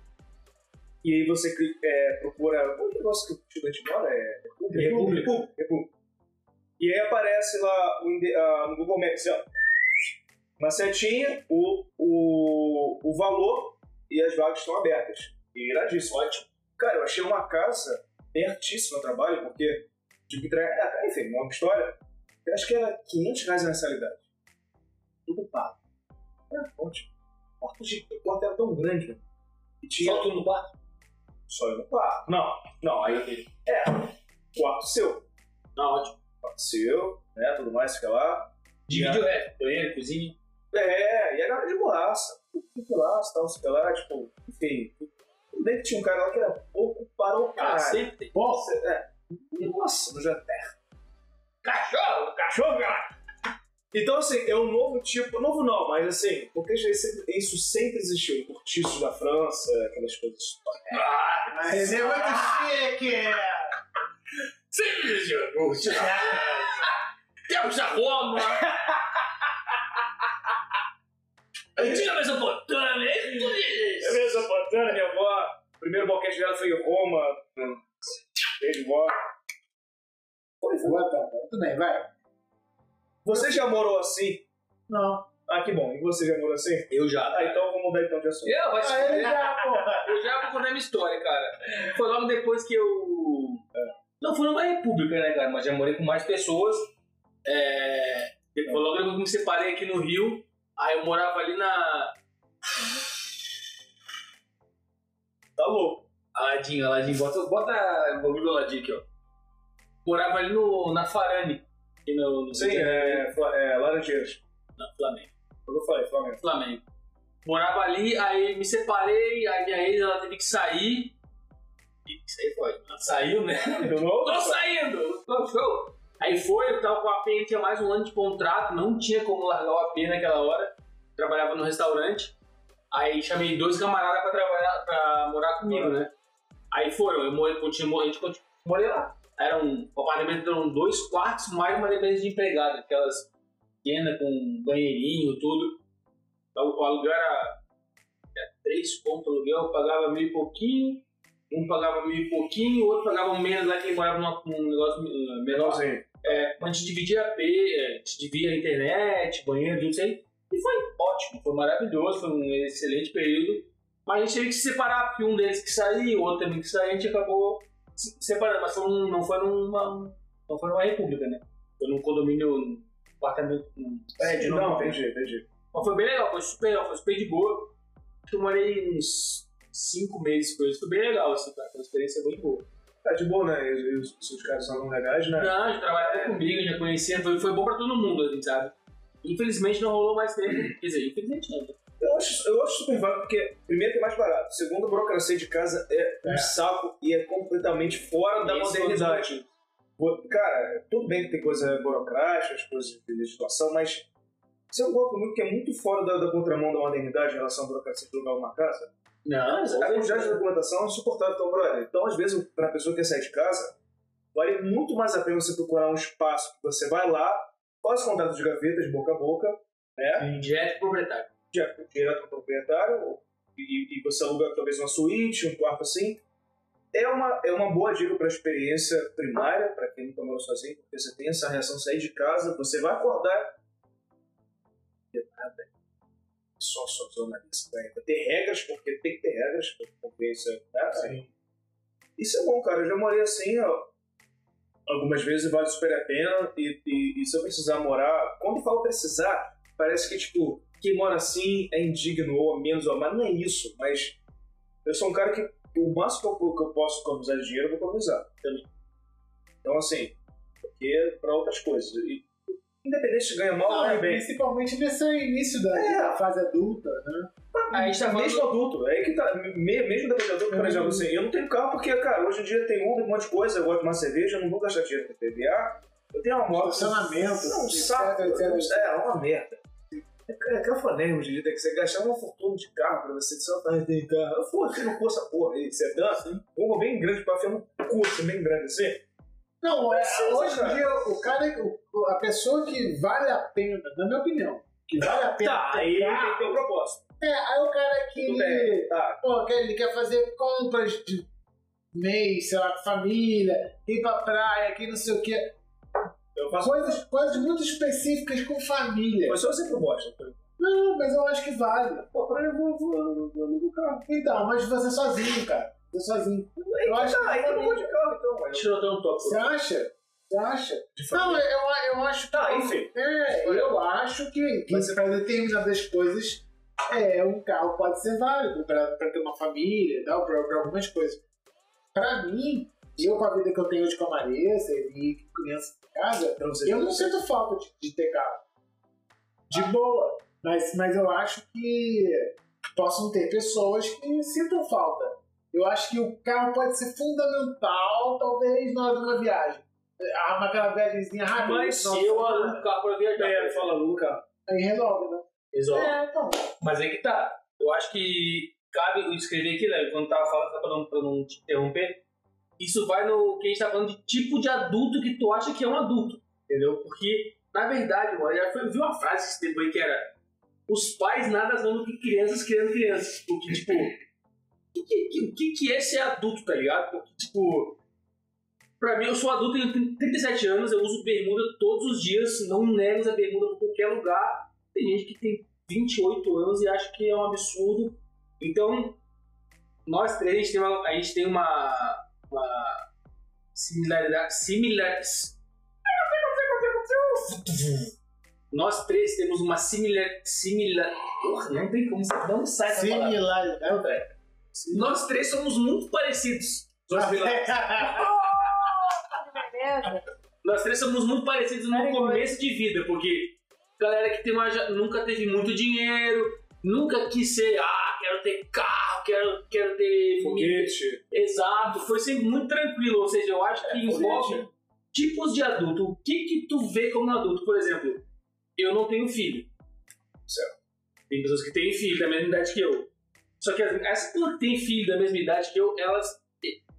E aí você é, procura. Qual é o negócio que o estudante mora? É República. República. República. República. E aí aparece lá no Google Maps, ó, uma setinha, o, o, o valor e as vagas estão abertas. E iradíssimo, ótimo. Cara, eu achei uma casa pertíssima ao trabalho, porque tive que entregar. Ah, enfim, uma história. Eu acho que era 500 reais a mensalidade. Tudo pago. É, ótimo. Quarto, de, quarto era tão grande, né? E tinha. Só tu no quarto? Só eu no quarto. Não, não, aí. É, quarto seu. Não, ótimo. Quarto seu, né? Tudo mais, fica lá. O resto. Banheiro, cozinha. É, e a galera de borraça. Fica lá, tal, fica lá, tipo, enfim. Bem que tinha um cara lá que era pouco para o Ah, caralho. sempre tem. Nossa, é. Nossa, no jantar. Cachorro! Cachorro, cara! Então, assim, é um novo tipo. Novo não, mas assim, porque isso isso sempre existiu. Cortiços da França, aquelas coisas. Mas é muito chique! Sempre existiu. (laughs) Temos a Roma. (laughs) Antiga Mesopotâmia. É isso. É Mesopotâmia, minha avó. O primeiro boquete dela foi em Roma. Beijo, vó. Foi, foi. Boa tarde. Tudo bem, vai. Você já morou assim? Não. Ah, que bom. E você já morou assim? Eu já. Ah, então vamos mudar então de assunto. Eu, vai se Ah, ele já, porra. (laughs) Eu já vou contar minha história, cara. Foi logo depois que eu. Não, foi numa república, né, cara? Mas já morei com mais pessoas. É... Foi logo depois que eu me separei aqui no Rio. Aí eu morava ali na. Tá louco. Aladinho, Aladinho. Bota, bota o bagulho do Aladinho aqui, ó. Morava ali no, na Farane. Aqui no, no Sim, é, Fla- é Laranjeiras. Não, Flamengo. Foi o que eu falei, Flamengo. Flamengo. Morava ali, aí me separei, aí minha ex ela teve que sair. Isso aí foi. Ela saiu, né? Deu (laughs) novo? Tô saindo! Tô show! Aí foi, eu tava com a AP, tinha mais um ano de contrato, não tinha como largar o AP naquela hora. Trabalhava no restaurante. Aí chamei dois camaradas pra trabalhar, pra morar comigo, né? Aí foram, eu morei, continuei, a gente continu- morei lá. Era um o apartamento eram dois quartos mais uma dependência de empregada, aquelas pequenas com banheirinho, tudo. O, o aluguel era, era três conto aluguel, pagava meio e pouquinho. Um pagava meio e pouquinho, o outro pagava menos lá que morava numa- num negócio uh, menor. Sim. É, mas a gente dividia a P, é, a gente dividia a internet, banheiro, tudo isso aí. E foi ótimo, foi maravilhoso, foi um excelente período. Mas a gente teve que se separar, porque um deles que saiu, o outro também que saiu, a gente acabou se separando. Mas foi um- não foi numa, não foi numa república, né? Foi num condomínio, num apartamento, num prédio, Não, não, entendi, entendi. mas foi bem legal, foi super legal, foi super de boa. Eu morei uns cinco meses com eles, foi bem legal, assim, cara. Foi uma experiência muito boa. Tá de boa, né? E os, caras são legais, né? Não, já trabalhava comigo, já conhecia, foi, foi bom pra todo mundo, assim, sabe? Infelizmente não rolou mais tempo. Quer dizer, infelizmente não. Eu acho, eu acho super válido, porque, primeiro, que é mais barato. Segundo, a burocracia de casa é um É. saco e é completamente fora da dos modernidade. Pô, Cara, tudo bem que tem coisa burocrática, as coisas de legislação, mas você não gosta muito que é muito fora da, da contramão da modernidade em relação à burocracia de alugar uma casa? Não, A quantidade de documentação é insuportável, então, brother. Então, às vezes, para a pessoa que quer sair de casa, vale muito mais a pena você procurar um espaço que você vai lá, faz contrato de gaveta, de boca a boca, né? Direto pro proprietário. Direto direto para o proprietário, e, e você aluga talvez uma suíte, um quarto assim. É uma, é uma boa dica para experiência primária, para quem nunca morou sozinho, porque você tem essa reação de sair de casa, você vai acordar. Nada. Só sua zona vai vai ter regras, porque tem que ter regras convivência. Né? Sim. Isso é bom, cara. Eu já morei assim, ó, algumas vezes vale super a pena. E, e- e se eu precisar morar, quando eu falo precisar, parece que, tipo, quem mora assim é indigno ou menos ou mais. Não é isso, mas eu sou um cara que o máximo que eu, que eu posso economizar de dinheiro, eu vou economizar também. Então, assim, porque pra outras coisas. E, independente se ganha mal ou ganha é bem. principalmente nesse início da, É. da fase adulta, né? Aí tá falando. Mesmo adulto, é aí que tá. me- Mesmo depois de adulto, por Uhum. exemplo, assim, eu não tenho carro porque, cara, hoje em dia tem Uber, um monte de coisa, eu gosto de tomar cerveja, eu não vou gastar dinheiro com PVA. Eu tenho uma moto. Estacionamento, Não, um etc, saco. É, é uma merda. É, é cafanérrimo hoje em dia, tem que você gastar uma fortuna de carro pra você dizer, ah, tem carro. Eu fui aqui no cu essa porra aí, você dança, uma bem grande pra enfiar um cu assim, bem grande assim. Não, é, hoje em dia o cara, o- a pessoa que vale a pena, na minha opinião, que vale a pena. Tá, aí tem que ter um propósito. É, aí o cara que tá. pô, que ele quer fazer compras de mês, sei lá, com família, ir pra praia, que não sei o quê. Eu faço. Coisas, coisas muito específicas com família. Foi só você que gosta. Não, mas eu acho que vale. Pô, pra eu vou, vou, vou no carro. Então, mas você sozinho, cara. Você sozinho. Eu acho Tá, que eu não vou de carro então, mas. Eu um toque. Você acha? Você acha? De Não, eu, eu acho que. Tá, enfim. É, eu acho que, que Mas- para determinadas coisas, é, um carro pode ser válido para ter uma família e tal, para algumas coisas. Para mim, eu com a vida que eu tenho hoje com a Marisa e com criança em casa, você eu não sinto falta de, de ter carro. De boa. Mas, mas eu acho que possam ter pessoas que sintam falta. Eu acho que o carro pode ser fundamental, talvez, na hora de uma viagem. arma aquela viagemzinha rápida. Mas se eu alugo o carro pra viajar, É, fala, Luca. Aí resolve, né? resolve. É, então. Mas aí que tá. Eu acho que cabe eu escrever aqui, né? Quando tava falando, pra não, pra não te interromper, isso vai no que a gente tá falando de tipo de adulto que tu acha que é um adulto. Entendeu? Porque, na verdade, mano, já foi, eu vi uma frase esse tempo aí que era os pais nada são do que crianças criando crianças. Porque, tipo, o que, que, que, que é ser adulto, tá ligado? Porque, tipo, pra mim, eu sou adulto, eu tenho 37 anos, eu uso bermuda todos os dias, não nego essa bermuda por qualquer lugar. Tem gente que tem 28 anos e acha que é um absurdo. Então, nós três, a gente tem uma, a gente tem uma, uma similaridade. Similares. Nós três temos uma similar. similar Porra, não tem como. Não sai essa palavra. Similar. Não, Nós três somos muito parecidos. (laughs) Nós três somos muito parecidos no começo de vida, porque galera que tem uma, nunca teve muito dinheiro, nunca quis ser, ah, quero ter carro, quero, quero ter Foguete. Exato, foi sempre muito tranquilo. Ou seja, eu acho que É, envolve foguete. tipos de adulto. O que que tu vê como adulto? Por exemplo, eu não tenho filho. Certo. Tem pessoas que têm filho da mesma idade que eu. Só que pessoas que têm filho da mesma idade que eu, elas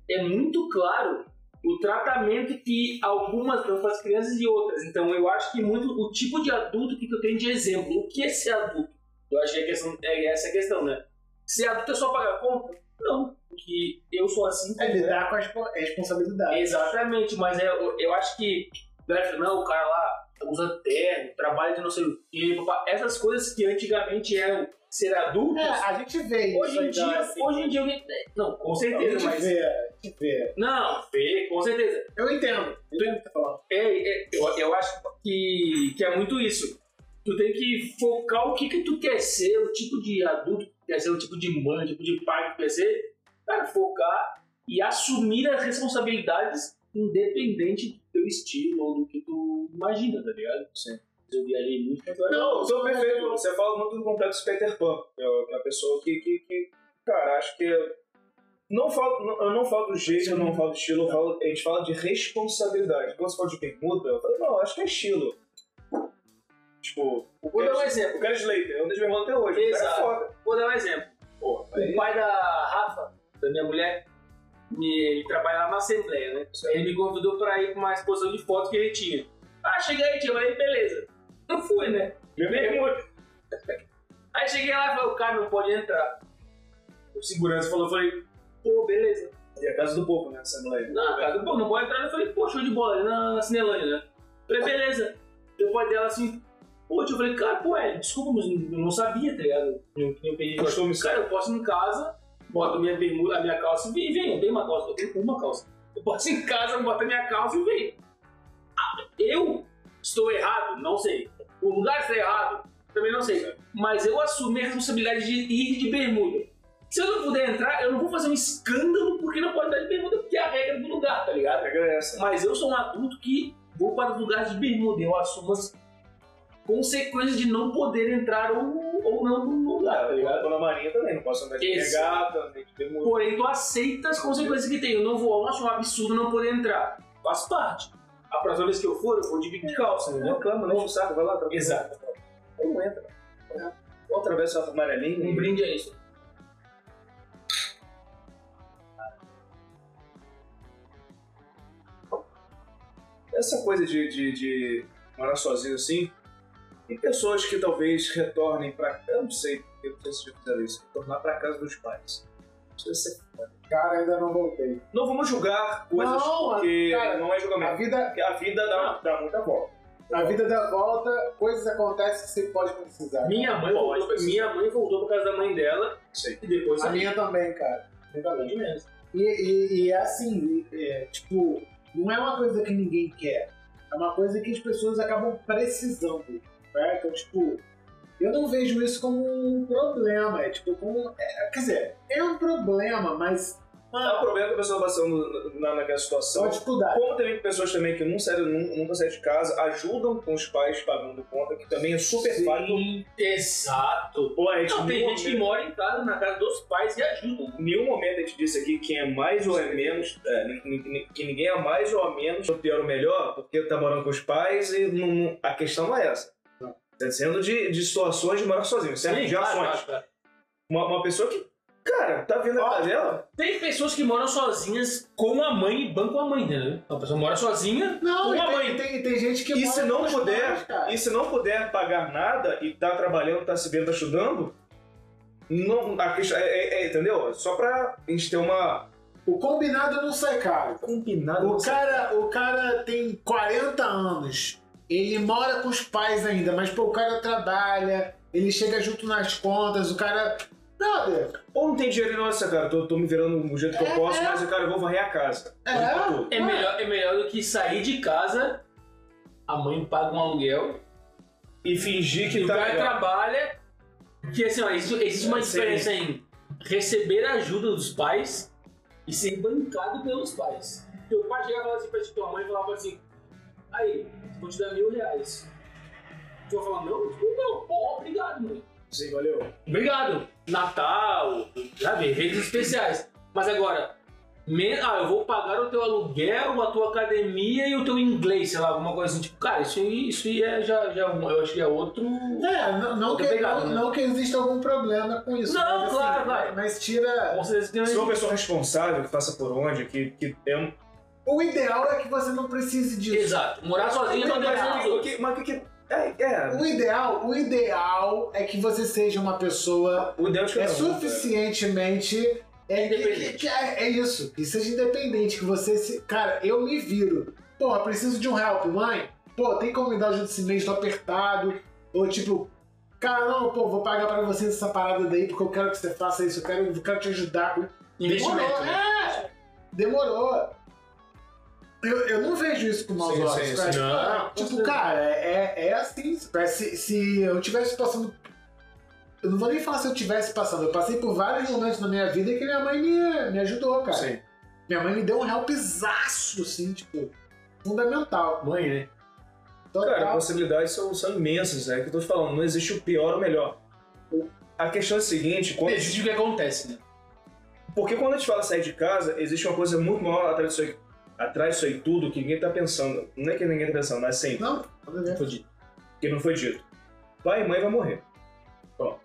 é muito claro o tratamento que algumas dão para as crianças e outras. Então eu acho que muito o tipo de adulto que tu tem de exemplo. O que é ser adulto? Eu acho que a questão, é essa a questão, né? Ser adulto é só pagar conta? Não. Porque eu sou assim. É é. lidar com as respo- responsabilidades. Exatamente, mas é, eu, eu acho que. fala, Não, o cara lá usa terno, trabalha de não sei o quê. Essas coisas que antigamente eram ser adultos. É, a gente vê isso Hoje em ainda, dia, assim. hoje em dia alguém. Não, com A certeza, gente mas. vê, a gente vê. Não, vê, com certeza. Eu entendo. Eu entendo o que você tá falando. É, é, eu, eu acho que, que é muito isso. Tu tem que focar o que, que tu quer ser, o tipo de adulto que tu quer ser, o tipo de mãe, o tipo de pai que tu quer ser. Cara, focar e assumir as responsabilidades independente do teu estilo ou do que tu imagina, tá ligado? Sim. Eu viajei muito. mas eu- Não, tô perfeito. Você fala muito do complexo Peter Pan. que é que é a pessoa que, que, que, cara, acho que. Não falo, não- eu não falo do jeito, eu não falo do estilo, eu falo, a gente fala de responsabilidade. Quando você fala de bermuda, eu falo, não, acho que é estilo. Tipo, o Vou dar um exemplo. o Gary Slater, eu ando de bermuda até hoje. Exato. é. Vou dar um exemplo. Pô, O pai da Rafa, da minha mulher, me- ele trabalhava na Assembleia, né? Ele me convidou pra ir pra uma exposição de fotos que ele tinha. Ah, chega aí, tio. Aí, beleza. (laughs) Não fui, né? Bermuda. Aí cheguei lá e falei, o cara não pode entrar. O segurança falou, eu falei, pô, beleza. E a casa do povo, né? Assembleia. Não, cara, pô, não pode entrar. Eu falei, pô, show de bola, ali na Cinelândia, né? Falei, beleza. Depois pai dela assim, pô, tio, eu falei, cara, pô, é, desculpa, mas eu não sabia, tá ligado? Eu, eu pedi, Costume cara, eu posso ir em casa, boto minha bermuda, a minha calça e vem, vem, eu tenho uma calça, eu tenho uma calça. Eu posso ir em casa, boto a minha calça e vem. Ah, eu estou errado? Não sei. O lugar está errado? Também não sei. Mas eu assumi a responsabilidade de ir de bermuda. Se eu não puder entrar, eu não vou fazer um escândalo porque não pode entrar de bermuda, porque é a regra do lugar, tá ligado? A regra é essa. Mas eu sou um adulto que vou para os lugares de bermuda. Eu assumo as consequências de não poder entrar ou, ou não no lugar, tá Eu ligado? tô na marinha também, não posso andar de regata, nem de bermuda. Porém, tu aceita as consequências que tem. Eu não vou, eu acho um absurdo não poder entrar. Faz parte. A próxima vez que eu for, eu vou de bico de calça, Não reclama, não enche o saco, vai lá. tranquilo. Exato. Não entra. Ou atravessa a amarelinha. Um brinde é isso. Essa coisa de, de, de morar sozinho assim, tem pessoas que talvez retornem pra. Eu não sei, eu não sei se já fizeram isso. Retornar pra casa dos pais. Ser foda. Cara, ainda não voltei. Não vamos julgar coisas Não, porque cara, não é A julgamento. vida, Porque a vida dá, dá muita volta. a vida dá volta, coisas acontecem que você pode precisar. Minha mãe, Pode, voltou, precisa. minha mãe voltou pra casa da mãe dela Sei. e depois A minha também, cara. A também. mesmo. E, e, e é assim, é, tipo, não é uma coisa que ninguém quer. É uma coisa que as pessoas acabam precisando. Né? Então, tipo, eu não vejo isso como um problema. É tipo, como. é, quer dizer, é um problema, mas o problema é que a pessoa passando na, naquela situação. Só dificuldade. Como tem pessoas também que não saem, nun- nunca saem de casa, ajudam com os pais pagando conta, que também é super fácil. Sim, exato. Pô, a gente Não, tem nenhum gente que momento- mora em casa, na casa dos pais e ajuda. Em nenhum momento a gente disse aqui quem é mais ou é menos, é, que ninguém é mais ou menos, ou pior ou melhor, porque tá morando com os pais e não- a questão não é essa. Tá dizendo de, de situações de morar sozinho, certo? Sim, de claro, ações. claro, claro. Uma, uma pessoa que, cara, tá vindo a Ó, casa dela, Tem pessoas que moram sozinhas com a mãe e bancam a mãe, entendeu? A pessoa mora sozinha Não, com e a tem, mãe. tem, tem gente que E mora se não com puder, pais, cara. e se não puder pagar nada e tá trabalhando, tá se vendo, tá estudando, não, a questão, é, é- é, entendeu? Só pra gente ter uma O combinado não sai caro. combinada. O cara, o cara tem 40 anos, ele mora com os pais ainda, mas pô, o cara trabalha, ele chega junto nas contas, o cara. Brother, Ou não tem dinheiro, nossa, cara, tô, tô me virando do jeito que É, eu posso, é. mas, cara, eu vou varrer a casa. É. Tudo. É melhor, é melhor do que sair de casa, a mãe paga um aluguel, E fingir que e o tá cara legal. trabalha. Que assim, ó, existe, existe uma É, sim. diferença em receber a ajuda dos pais e ser bancado pelos pais. Teu pai chegava e falava assim pra tua mãe falava assim, aí, vou te dar mil reais. Tu vai falar, não, tipo, não, pô, obrigado, mãe. Sim, valeu. Obrigado. Natal, sabe? Eventos especiais. Mas agora, me- ah, eu vou pagar o teu aluguel, a tua academia e o teu inglês, sei lá, alguma coisa assim. Tipo, cara, isso aí, isso aí é já, já, um- eu acho que é outro. é, não, não, que, pegada, não, né? não que exista algum problema com isso. Não, mas, claro, claro. Mas tira. Se for uma uma... pessoa responsável, que passa por onde, que, que é um. O ideal é que você não precise disso. Exato. Morar sozinho não Mas depende o dos que- o outros. Mas o que. que- É, é. O ideal, o ideal é que você seja uma pessoa O Deus que é eu não, suficientemente é, Independente. que- que é, é isso, que seja independente, que você se. Cara, eu me viro. Porra, preciso de um help, mãe. Pô, tem como me dar ajuda esse mês, tô apertado. Ou tipo, cara, não, pô, vou pagar pra você essa parada daí porque eu quero que você faça isso, eu quero, eu quero te ajudar. Investimento, Demorou, né? é. Demorou. Eu, eu não vejo isso com maus Sim, olhos. sim, cara. sim. Tipo, Não, tipo, cara, é, é assim. Se, se eu tivesse passando. Eu não vou nem falar se eu tivesse passando. Eu passei por vários momentos na minha vida que minha mãe me, me ajudou, cara. Sim. Minha mãe me deu um helpzaço, assim, tipo, fundamental. Mãe, né? Total. Cara, as possibilidades são, são imensas, é que eu tô te falando, não existe o pior ou o melhor. A questão é a seguinte, quando, Existe o que acontece, né? porque quando a gente fala sair de casa, existe uma coisa muito maior atrás disso aí, atrás disso aí tudo que ninguém tá pensando. Não é que ninguém tá pensando, mas assim, Não, nada a ver. Fodido. que não foi dito. Pai e mãe vai morrer. Pronto.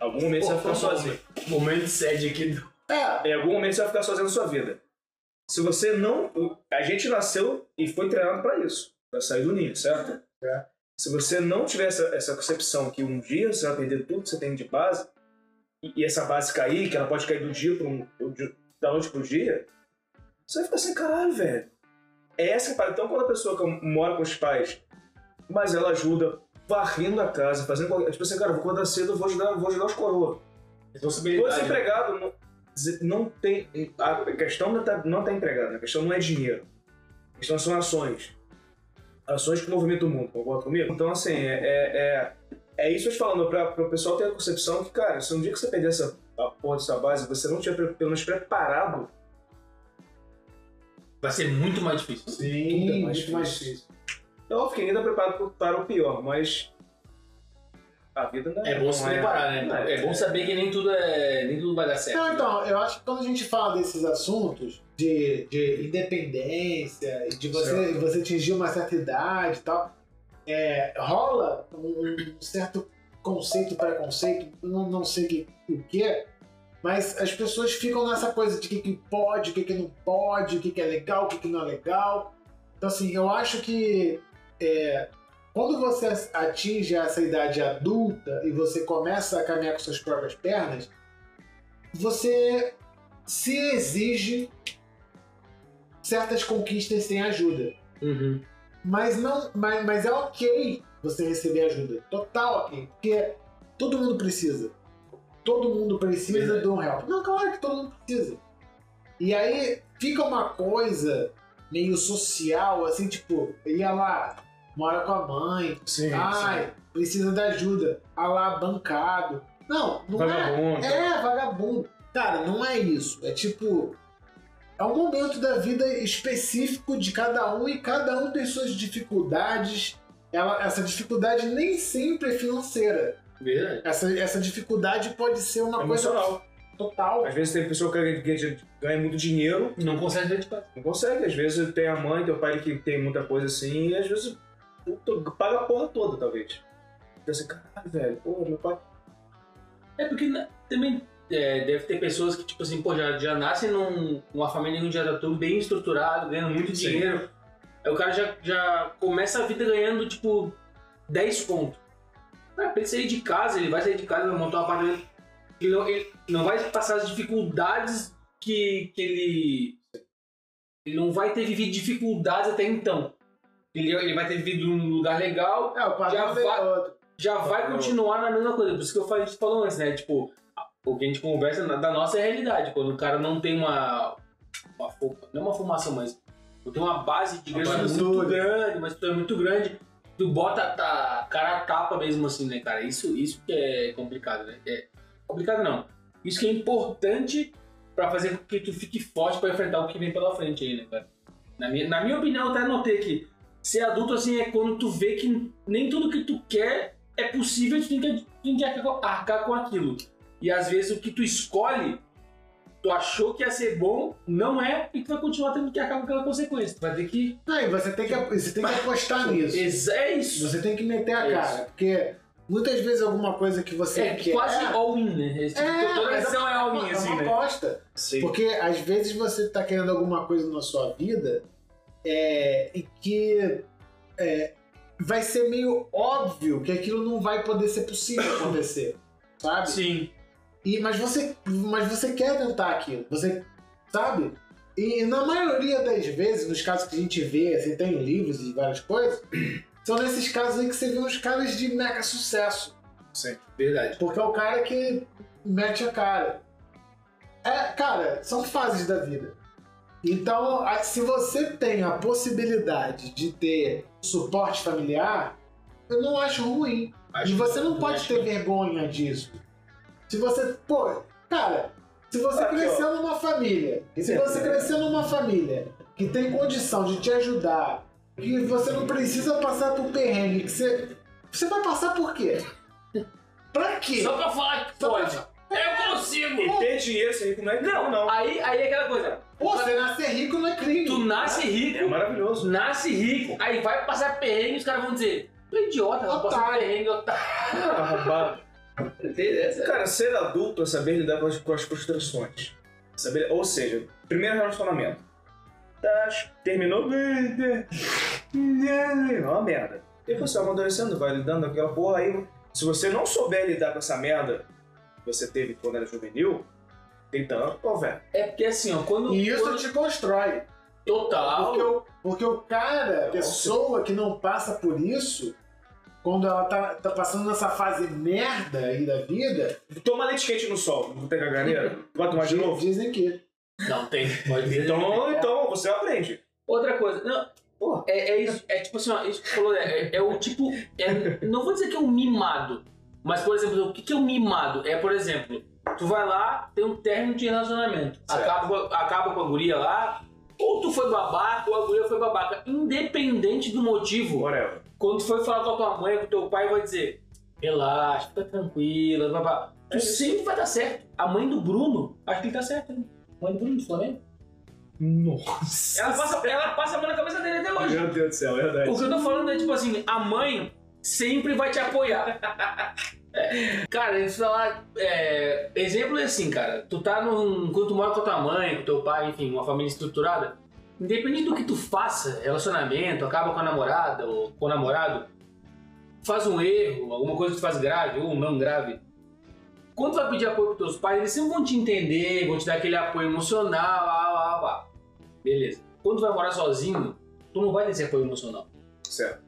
Em algum momento você vai ficar sozinho. Momento sede aqui. É, Em algum momento você vai ficar sozinho na sua vida. Se você não. A gente nasceu e foi treinado para isso para sair do ninho, certo? É. Se você não tiver essa, essa concepção que um dia você vai perder tudo que você tem de base, e, e essa base cair, que ela pode cair do dia para um, do- da noite pro dia, você vai ficar assim, caralho, velho. É essa que para Então, quando a pessoa que mora com os pais, mas ela ajuda varrendo a casa, fazendo qualquer. Tipo assim, cara, vou acordar cedo, eu vou ajudar, vou ajudar os coroas. Responsabilidade. Você empregado não, não tem. A questão não tá, não tá empregado, a questão não é dinheiro. A questão são ações. Ações que movimentam o mundo, concorda comigo? Então, assim, é, é, é, é isso que eu tô falando, pra, pra o pessoal ter a concepção que, cara, se um dia que você perder essa a porra dessa base, você não pre- pelo menos preparado, Vai ser muito mais difícil. sim, Muito mais muito mais difícil. difícil. é óbvio que ninguém tá preparado para o pior, mas. A vida não É bom se não preparar, né? não É bom saber que nem tudo, é, nem tudo vai dar certo. Não, então, eu acho que quando a gente fala desses assuntos de, de independência, de você, você atingir uma certa idade e tal, é, rola um, um certo conceito, preconceito, não, não sei o que, mas as pessoas ficam nessa coisa de o que, que pode, o que, que não pode, o que, que é legal, o que, que não é legal. Então, assim, eu acho que é, quando você atinge essa idade adulta e você começa a caminhar com suas próprias pernas, você se exige certas conquistas sem ajuda. Uhum. Mas não, mas, mas é ok você receber ajuda. Total ok. Porque todo mundo precisa. Todo mundo precisa Verdade. de um help. Não, claro que todo mundo precisa. E aí fica uma coisa meio social, assim, tipo, ia lá, mora com a mãe, Sim, ai, precisa de ajuda, ah lá, bancado. Não, não é. Vagabundo. É, vagabundo. Cara, não é isso. É tipo. É um momento da vida específico de cada um e cada um tem suas dificuldades. Ela, essa dificuldade nem sempre é financeira. Verdade. Essa, essa dificuldade pode ser uma coisa Emocional. total. Às vezes tem pessoa que ganha, ganha muito dinheiro, Não consegue sair de casa. não consegue. Às vezes tem a mãe, tem o pai que tem muita coisa assim, e às vezes paga a porra toda, talvez. Fica assim, caralho, velho, pô, meu pai. É porque né, também é, deve ter pessoas que, tipo assim, pô, já, já nascem num- numa família onde já tá tudo bem estruturado, ganhando muito Sim. dinheiro. Aí o cara já, já começa a vida ganhando, tipo, 10 pontos. Cara, pra ele sair de casa, ele vai sair de casa, vai montar um apartamento. Ele não, ele não vai passar as dificuldades que, que ele. Ele não vai ter vivido dificuldades até então. Ele, ele vai ter vivido num lugar legal, É, o padrão Já é vai- já vai continuar na mesma coisa. Por isso que eu falei, a gente falou antes, né? Tipo, o que a gente conversa da nossa realidade. Quando o cara não tem uma. uma não uma formação, mas tem uma base de Uma grana muito grande, uma estrutura muito grande. Tu bota a cara a tapa mesmo assim, né, cara? Isso, isso que é complicado, né? É complicado não. Isso que é importante pra fazer com que tu fique forte pra enfrentar o que vem pela frente aí, né, cara? Na minha, na minha opinião, eu até notei que ser adulto, assim, é quando tu vê que nem tudo que tu quer é possível tu tem que, tem que arcar com aquilo. E às vezes o que tu escolhe, tu achou que ia ser bom, não é, e tu vai continuar tendo que arcar com aquela consequência. Tu vai ter que. Não, e você tem que, você tem que apostar nisso. É isso. Você tem que meter a É cara. Porque muitas vezes alguma coisa que você É quer. quase é, all-in, né? Tipo, é, toda é é uma, all-in, é assim, uma né? aposta. Sim. Porque às vezes você tá querendo alguma coisa na sua vida é, e que é, vai ser meio óbvio que aquilo não vai poder ser possível acontecer. Sabe? Sim. E, mas, você, mas você quer tentar aquilo, você sabe? E na maioria das vezes, nos casos que a gente vê, assim, tem livros e várias coisas, (clears throat) são nesses casos aí que você vê uns caras de mega sucesso. Sim. Verdade. Porque é o cara que mete a cara. É, cara, são fases da vida. Então, se você tem a possibilidade de ter suporte familiar, eu não acho ruim. Acho e você não pode ter vergonha disso. Se você, pô, cara, se você Aqui, cresceu numa família, e se É. você (laughs) cresceu numa família que tem condição de te ajudar, que você não precisa passar por perrengue, que você. Você vai passar por quê? Pra quê? Só pra falar que Só pra- pode. Eu consigo! E ter dinheiro sem rico não é Não, não, não. Aí, aí é aquela coisa. Pô, você nascer rico não é crime. Tu nasce É rico, maravilhoso. nasce rico, aí vai passar perrengue e os caras vão dizer: Tu é idiota, vai passar perrengue, otário. Ah? Essa- Cara, ser adulto é saber lidar com as, com as frustrações. Saber, ou seja, primeiro relacionamento. Tá, terminou. É uma merda. E você vai amadurecendo, vai lidando com aquela porra aí. Se você não souber lidar com essa merda que você teve quando era juvenil, então, pô, velho. É porque assim, ó, quando. E isso quando... te constrói. Total. Porque o, porque o cara, a pessoa que não passa por isso, quando ela tá, tá passando nessa fase merda aí da vida, Toma leite quente no sol, não tem caganeira? Vai tomar de novo? dizem que. Não tem, pode. Então, então você aprende. Outra coisa, não, Porra. é, é isso, é tipo assim, ó, isso que falou, né, é, é o tipo, é, não vou dizer que é um mimado, mas por exemplo, o que, que é um mimado? É, por exemplo, tu vai lá, tem um término de relacionamento, Certo. acaba, com a- acaba com a guria lá, ou tu foi babaca, ou a guria foi babaca, independente do motivo, Whatever. Quando tu for falar com a tua mãe, com o teu pai, vai dizer, relaxa, fica tranquila, babá. Tu É sempre vai dar certo. A mãe do Bruno, acho que ele tá certo, né? Mãe do Bruno do Flamengo. Nossa. Ela passa, ela passa a mão na cabeça dele até hoje. Meu Deus do céu, é verdade. O que eu tô falando é tipo assim, a mãe sempre vai te apoiar. (laughs) Cara, isso lá, é, exemplo é assim, cara. Tu tá num. Quando tu mora com a tua mãe, com teu pai, enfim, uma família estruturada, independente do que tu faça, relacionamento, acaba com a namorada ou com o namorado, faz um erro, alguma coisa que tu faz grave ou não grave. Quando tu vai pedir apoio pros teus pais, eles sempre vão te entender, vão te dar aquele apoio emocional, lá, lá, lá. Beleza. Quando tu vai morar sozinho, tu não vai ter esse apoio emocional. Certo.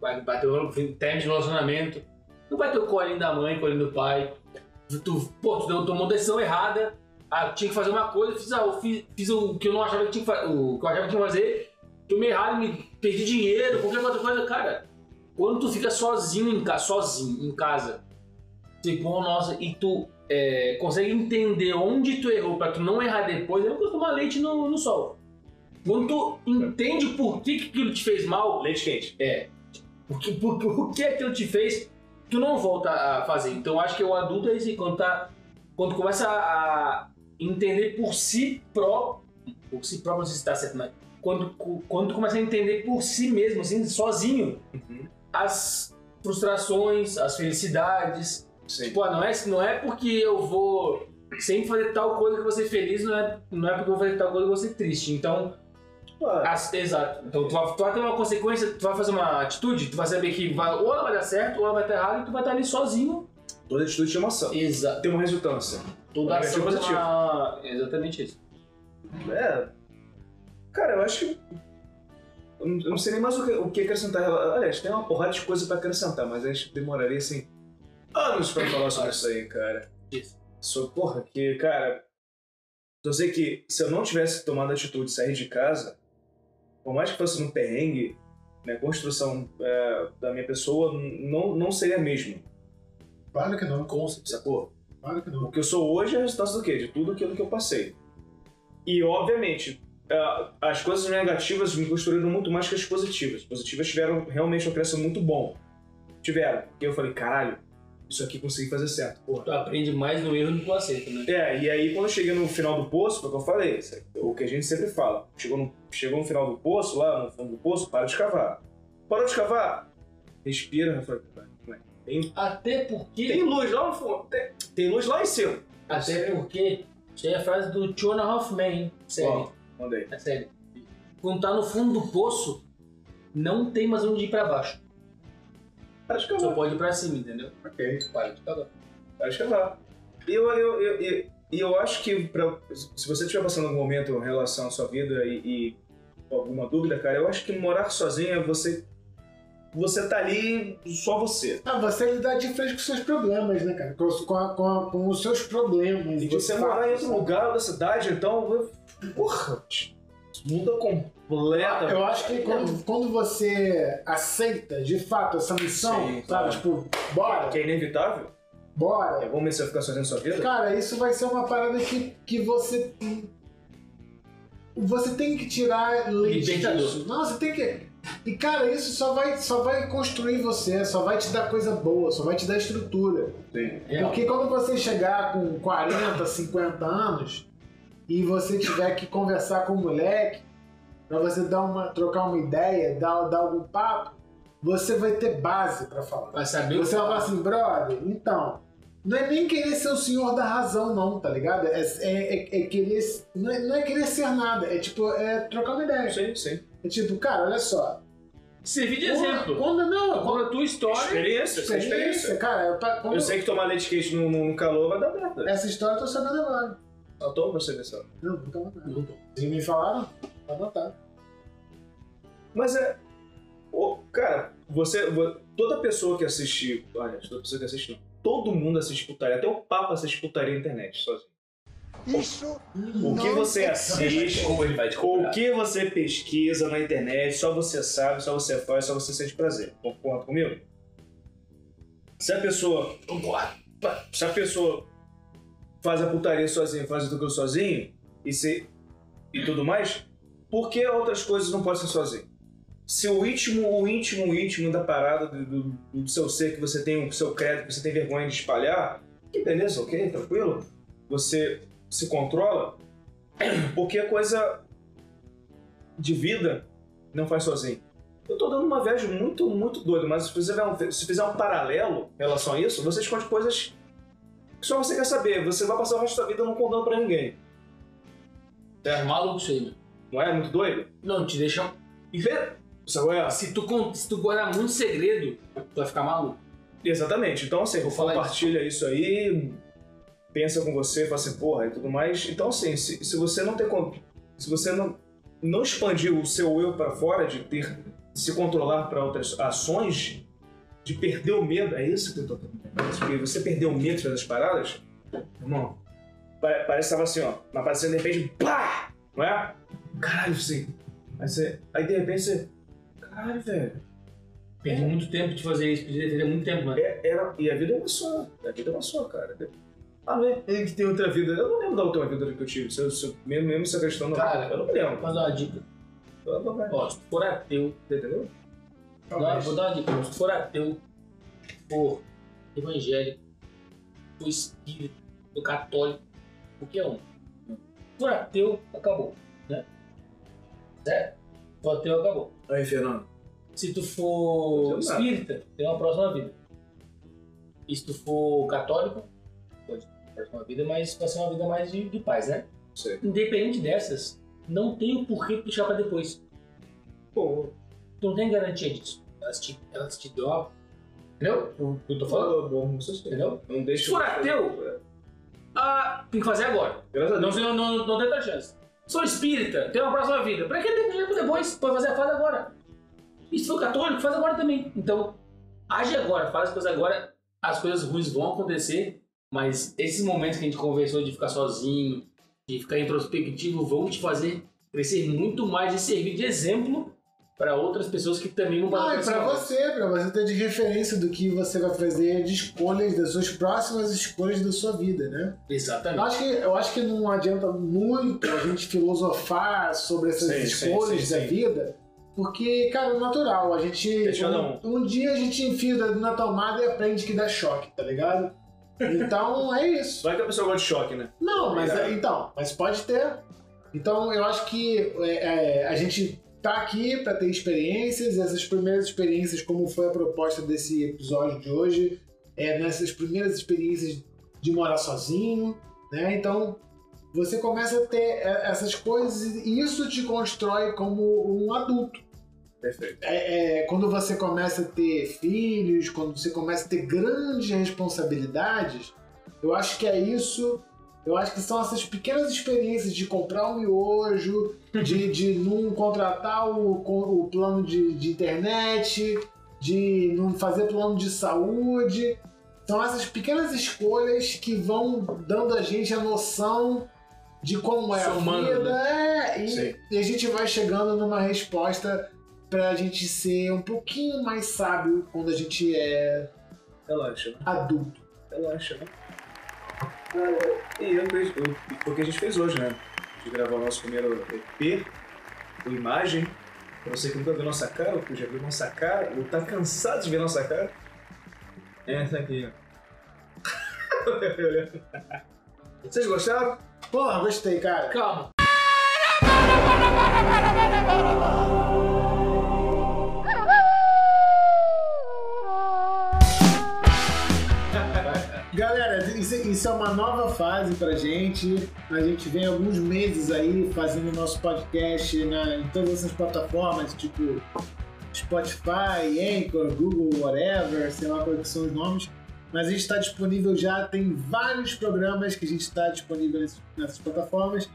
Vai bater o término de relacionamento. Não vai ter o colinho da mãe, colinho do pai. Tu, pô, tu tomou decisão errada. Ah, tinha que fazer uma coisa, fiz, ah, fiz, fiz o que eu não achava que tinha que fazer. O que eu achava que tinha que fazer. Tomei errado, me perdi dinheiro, qualquer outra coisa. Cara, quando tu fica sozinho em casa, sozinho em casa, tipo, oh, nossa, e tu é, consegue entender onde tu errou pra tu não errar depois, é como tomar leite no, no sol. Quando tu entende por que, que aquilo te fez mal, Leite quente. é. Porque, porque, o que aquilo te fez, tu não volta a fazer. Então eu acho que o adulto é aí, quando, tá, quando começa a entender por si próprio, por si próprio, não sei se tá certo, mas quando, quando começa a entender por si mesmo, assim, sozinho, as frustrações, as felicidades. Sim. Tipo, ah, não é, não é porque eu vou sempre fazer tal coisa que ser feliz, não é, não é porque eu vou fazer tal coisa que ser triste. Então, as- exato. Então tu vai, tu vai ter uma consequência, tu vai fazer uma atitude, tu vai saber que vai, ou ela vai dar certo, ou ela vai estar errada, e tu vai estar ali sozinho. Toda atitude tem uma ação. Exato. Tem uma resultância. Toda Negativo ação tem uma... Exatamente isso. É. Cara, eu acho que. Eu não sei nem mais o que, acrescentar. Aliás, tem uma porrada de coisa pra acrescentar, mas a gente demoraria assim. anos pra falar sobre isso aí, cara. Isso. Sou, porra, que, cara. Eu sei que se eu não tivesse tomado a atitude de sair de casa, por mais que fosse num perrengue, né, a construção é, da minha pessoa não, não seria a mesma, Claro que não. Com certeza. sacou? Claro que não. O que eu sou hoje é a resultado do quê? De tudo aquilo que eu passei. E, obviamente, as coisas negativas me construíram muito mais que as positivas. As positivas tiveram realmente um crescimento muito bom. Tiveram. Porque eu falei, caralho, isso aqui consegui fazer certo. Porra. Tu aprende mais no erro do que no acerto, né? É, e aí quando eu cheguei no final do poço, foi o que eu falei, é o que a gente sempre fala. Chegou no, chegou no final do poço, lá no fundo do poço, para de cavar. Parou de cavar? Respira, Rafael. Tem, Até porque... tem luz lá no fundo. Tem, tem luz lá em cima. Até porque... Isso aí é a frase do Two and a Half Men, sério. Ó, mandei. É sério. Quando tá no fundo do poço, não tem mais onde ir pra baixo. Para de Só cavar. pode ir pra cima, entendeu? Ok. Para de cavar. Para de cavar. E eu, eu, eu, eu, e eu acho que pra, se você estiver passando algum momento em relação à sua vida e, e alguma dúvida, cara, eu acho que morar sozinho é você. Você tá ali só você. Ah, você lidar de frente com seus problemas, né, cara? Com, com, com, com os seus problemas. E você morar em outro lugar da cidade, então. Porra! Muda completa. Eu acho que quando, quando você aceita de fato essa missão, Sim, sabe? Tipo, bora, Que é inevitável. É bora. bom mesmo você ficar sozinho na sua vida. Cara, isso vai ser uma parada que, que você. Você tem que tirar leite você tem que. E cara, isso só vai, só vai construir você, só vai te dar coisa boa, só vai te dar estrutura. Sim. Porque quando você chegar com 40, 50 anos e você tiver que conversar com o moleque, pra você dar uma, trocar uma ideia, dar, dar algum papo, você vai ter base pra falar. Vai saber Você vai falar assim, brother, então, não é nem querer ser o senhor da razão, não, tá ligado? É, é, é- é querer. Não é, não é querer ser nada, é tipo, é trocar uma ideia. Sim, sim. É tipo, cara, olha só. Servir de exemplo. Quando não, Quando a tua história. Experiência, essa experiência, experiência. cara, eu, quando- Eu sei que tomar leite quente no, no calor vai dar merda. essa história eu tô sabendo agora. Só toma pra você ver só. Não, nunca mais. Não tô. Vocês me falaram? Tá anotado. Mas é. ô, cara, você. vo- Toda pessoa que assiste. Olha, toda pessoa que assiste não. Todo mundo assiste putaria. Até o Papa assiste putaria na internet sozinho. Isso O que você assiste, Ou ele vai te o que você pesquisa na internet, só você sabe, só você faz, só você sente prazer. Concorda comigo? Se a pessoa. Se a pessoa faz a putaria sozinha, faz tudo sozinho e, se, e tudo mais, por que outras coisas não podem ser sozinho? Se o íntimo, o íntimo, o íntimo da parada do, do, do seu ser que você tem o seu crédito, que você tem vergonha de espalhar, que beleza, ok, tranquilo. Você se controla, (clears throat) porque a coisa de vida não faz sozinho. Eu tô dando uma viagem muito, muito doida, mas se fizer um, se fizer um paralelo em relação a isso, você esconde coisas que só você quer saber. Você vai passar o resto da vida não contando pra ninguém. É maluco isso aí, meu. Não é muito doido? Não, te deixa. E vê. Sabe? É? Se tu, con- se tu guardar muito segredo, tu vai ficar maluco. Exatamente. Então, assim, Vou falar compartilha isso. aí, pensa com você, fala assim, porra, e tudo mais. Então, assim, se, se você não ter. Se você não, não expandir o seu eu pra fora, de ter. de se controlar pra outras ações, de perder o medo, é isso que eu tô falando. Porque você perdeu o medo de fazer as paradas, irmão, pa- parece que tava assim, ó, na aparecendo de repente, pá! Não é? Caralho, assim. Aí, você, aí de repente você. Caralho, velho. Perdi muito tempo de fazer isso, podia muito tempo, mano. É, era, e a vida é uma só. A vida é uma só, cara. Ah, né? Ele que tem outra vida. Eu não lembro da última vida que eu tive. Se eu, se eu- mesmo, mesmo essa questão não. Cara, eu não lembro. Vou dar uma dica. Lembro. Ó, se tu for ateu, Entendeu? não, vou dar uma dica. Se for ateu, for evangélico, for espírita, for católico, qualquer um. Se for ateu, acabou. Né? Certo? Se for ateu, acabou. Aí, Fernando. Se tu for espírita, tem uma próxima vida. E se tu for católico, uma vida, mas vai ser uma vida mais de, de paz, né? Sei. Independente dessas, não tem o porquê tu deixar pra depois. Pô, Tu não tem garantia disso. Elas te, elas te dão. Entendeu? O que eu tô falando? bom, não sei se Entendeu? Não deixa. Se for ateu, Ah, tem que fazer agora. Graças a Não, Deus. não, não, não tem outra chance. Sou espírita, tem uma próxima vida. Pra que pra depois? Pode fazer a fase agora. E se for católico, faz agora também. Então, age agora, faz as coisas agora. As coisas ruins vão acontecer, mas esses momentos que a gente conversou de ficar sozinho, de ficar introspectivo, vão te fazer crescer muito mais e servir de exemplo para outras pessoas que também não e esse pra momento. você, pra você ter de referência do que você vai fazer de escolhas, das suas próximas escolhas da sua vida, né? Eu Exatamente. acho, que, eu acho que não adianta muito a gente filosofar sobre essas Sim, sim, escolhas sim, da sim. vida, porque, cara, é natural. A gente. Um, um dia a gente enfia na tomada e aprende que dá choque, tá ligado? Então é isso. Vai que a pessoa gosta de choque, né? Não, mas é, então, mas pode ter. Então eu acho que é, é, a gente tá aqui para ter experiências, e essas primeiras experiências, como foi a proposta desse episódio de hoje, é nessas primeiras experiências de morar sozinho, né? Então você começa a ter é, essas coisas e isso te constrói como um adulto. Perfeito. É, é, quando você começa a ter filhos, quando você começa a ter grandes responsabilidades, eu acho que é isso. Eu acho que são essas pequenas experiências de comprar um miojo, de, de não contratar o, o plano de, de internet, de não fazer plano de saúde. São essas pequenas escolhas que vão dando a gente a noção de como é Somando, a vida. É, e, e a gente vai chegando numa resposta pra gente ser um pouquinho mais sábio quando a gente é Relaxa, né? adulto. Relaxa, né? É, E eu eu- foi o que a gente fez hoje, né? De gravar o nosso primeiro EP, com imagem. Pra você que nunca viu nossa cara, ou que já viu nossa cara, ou tá cansado de ver nossa cara. É, essa aqui, ó. Vocês gostaram? Porra, gostei, cara. Calma. Isso, é uma nova fase pra gente. A gente vem alguns meses aí fazendo nosso podcast em todas essas plataformas, tipo Spotify, Anchor, Google, whatever, sei lá quais são os nomes. Mas a gente está disponível já, tem vários programas que a gente está disponível nessas, plataformas.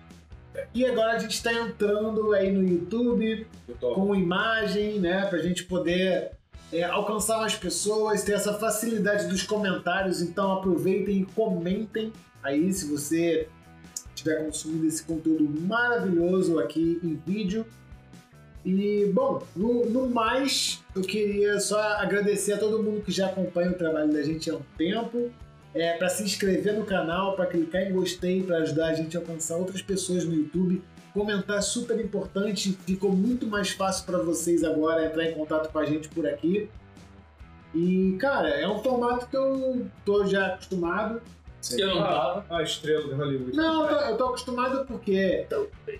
E agora a gente está entrando aí no YouTube, com imagem, né, pra gente poder é, alcançar mais pessoas, ter essa facilidade dos comentários. Então aproveitem e comentem aí se você estiver consumindo esse conteúdo maravilhoso aqui em vídeo. E, bom, no, no mais, eu queria só agradecer a todo mundo que já acompanha o trabalho da gente há um tempo. É, para se inscrever no canal, para clicar em gostei, para ajudar a gente a alcançar outras pessoas no YouTube. Comentar é super importante, ficou muito mais fácil para vocês agora entrar em contato com a gente por aqui. E, cara, é um formato que eu tô já acostumado. Eu não tava. Ah, a estrela de Hollywood. Não, eu tô, eu tô acostumado porque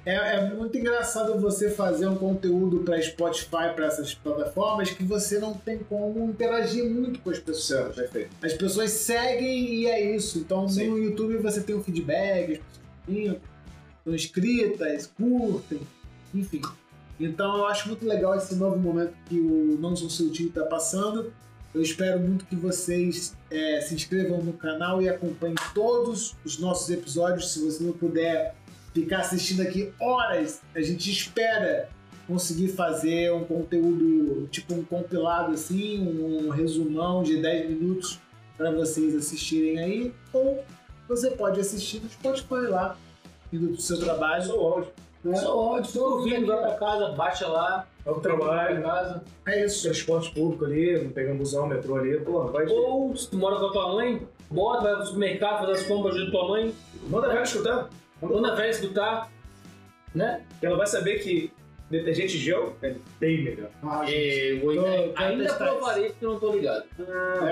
é, é muito engraçado você fazer um conteúdo para Spotify, para essas plataformas, que você não tem como interagir muito com as pessoas. Certo, perfeito. As pessoas seguem e é isso. Então Sim. no YouTube você tem o feedback, as pessoas estão inscritas, curtem, enfim. Então eu acho muito legal esse novo momento que o Não Sou Seu Tio está passando. Eu espero muito que vocês é, se inscrevam no canal e acompanhem todos os nossos episódios. Se você não puder ficar assistindo aqui horas, a gente espera conseguir fazer um conteúdo, tipo um compilado assim, um resumão de 10 minutos para vocês assistirem aí. Ou você pode assistir no Spotify lá, indo pro seu trabalho. Só o áudio. Né? Só ódio, fica ouvindo, vai pra casa, baixa lá. É o trabalho. Casa. É isso. Transporte público ali, pegando busão, metrô ali, porra, vai. Ou se tu mora com a tua mãe, bota, vai pro supermercado, faz as compras, ajuda tua mãe, Manda a velha escutar. manda a velha escutar, né? Ela vai saber que detergente gel é bem melhor. Ah, gente, É, vou- Tô- tô ainda provarei porque eu não tô ligado.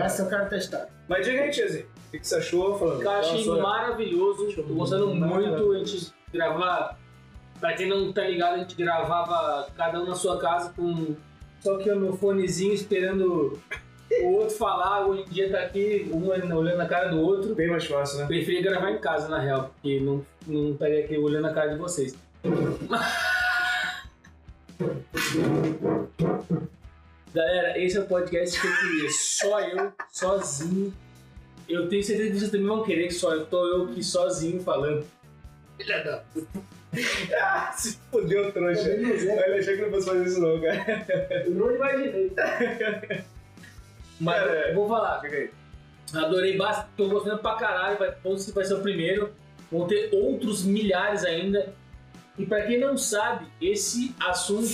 Essa eu quero testar. Mas diga aí, Tiazinho, o que que você achou? Falando, Cara, achei sua- maravilhoso. Tô gostando muito. A gente gravar. Pra quem não tá ligado, a gente gravava cada um na sua casa com só que o meu fonezinho esperando o outro falar. Hoje em dia tá aqui, um olhando na cara do outro. Bem mais fácil, né? Preferia gravar em casa, na real, porque não, não estaria aqui olhando a cara de vocês. Galera, esse é o podcast que eu queria. Só eu, sozinho. Eu tenho certeza que vocês também vão querer que só eu tô eu aqui sozinho falando. Filha da Ah, se fodeu, trouxa. Ele achou que não fosse fazer isso não, cara. Eu não imaginei. Mas Cara, eu vou falar. Adorei bastante, tô gostando pra caralho. Vai, vai ser o primeiro. Vão ter outros milhares ainda. E pra quem não sabe, esse assunto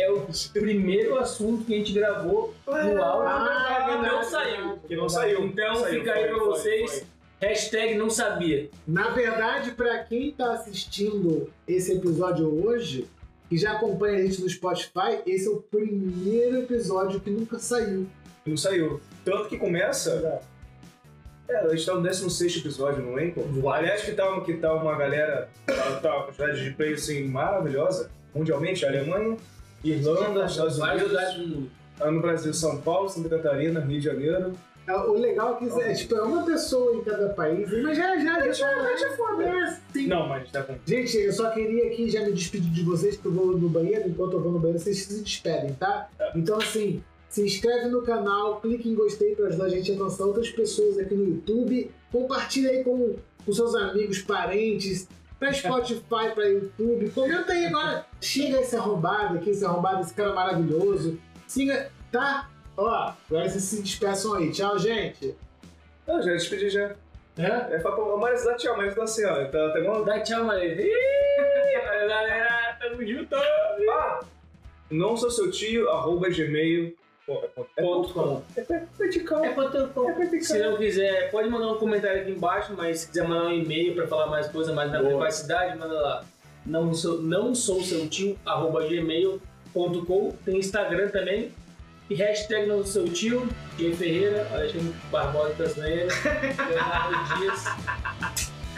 é o primeiro assunto que a gente gravou no áudio Ah, que não saiu. Que não saiu. Então Saiu, fica aí foi, pra foi, vocês. foi. Hashtag não sabia. Na verdade, pra quem tá assistindo esse episódio hoje, que já acompanha a gente no Spotify, esse é o primeiro episódio que nunca saiu. Não saiu. Tanto que começa. É, a gente tá no 16 episódio no Anchor. Aliás, que tá, que tá uma galera, tá, tá uma quantidade de play assim, maravilhosa, mundialmente, Alemanha, Irlanda, Estados Unidos, ah, no Brasil, São Paulo, Santa Catarina, Rio de Janeiro. É, O legal é que é, tipo, é uma pessoa em cada país, mas já já já já foi né? Sim. Não, mas tá com. Gente, eu só queria aqui já me despedir de vocês, porque eu vou no banheiro. Enquanto eu vou no banheiro, vocês se despedem, tá? Então, assim, se inscreve no canal, clique em gostei para ajudar a gente a alcançar outras pessoas aqui no YouTube. Compartilha aí com os seus amigos, parentes, pra Spotify, pra YouTube. Comenta aí agora. Chega esse arrombado aqui, esse arrombado, esse cara maravilhoso. Siga, tá? Ó, agora vocês se despeçam aí. Tchau, gente. Não, já despedi já. É? É, fala, o Maris dá tchau, mas tá assim, ó. Tá, tá igual. Dá tchau. Ih, Galera, tamo junto. Ah! Não sou seu tio, arroba gmail. É ponto- é Ponto com. É. É ponto com. É. Se não quiser, pode mandar um comentário aqui embaixo, mas se quiser mandar um e-mail pra falar mais coisa, mais na Boa. privacidade, manda lá. Não sou, não sou seu tio, arroba gmail.com. Tem Instagram também. E hashtag não sou seu tio, Diego Ferreira, Alexandre Barbosa Brasileiro, Leonardo Dias.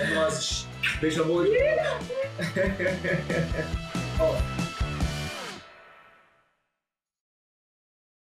É nós. Beijo, amor. (laughs)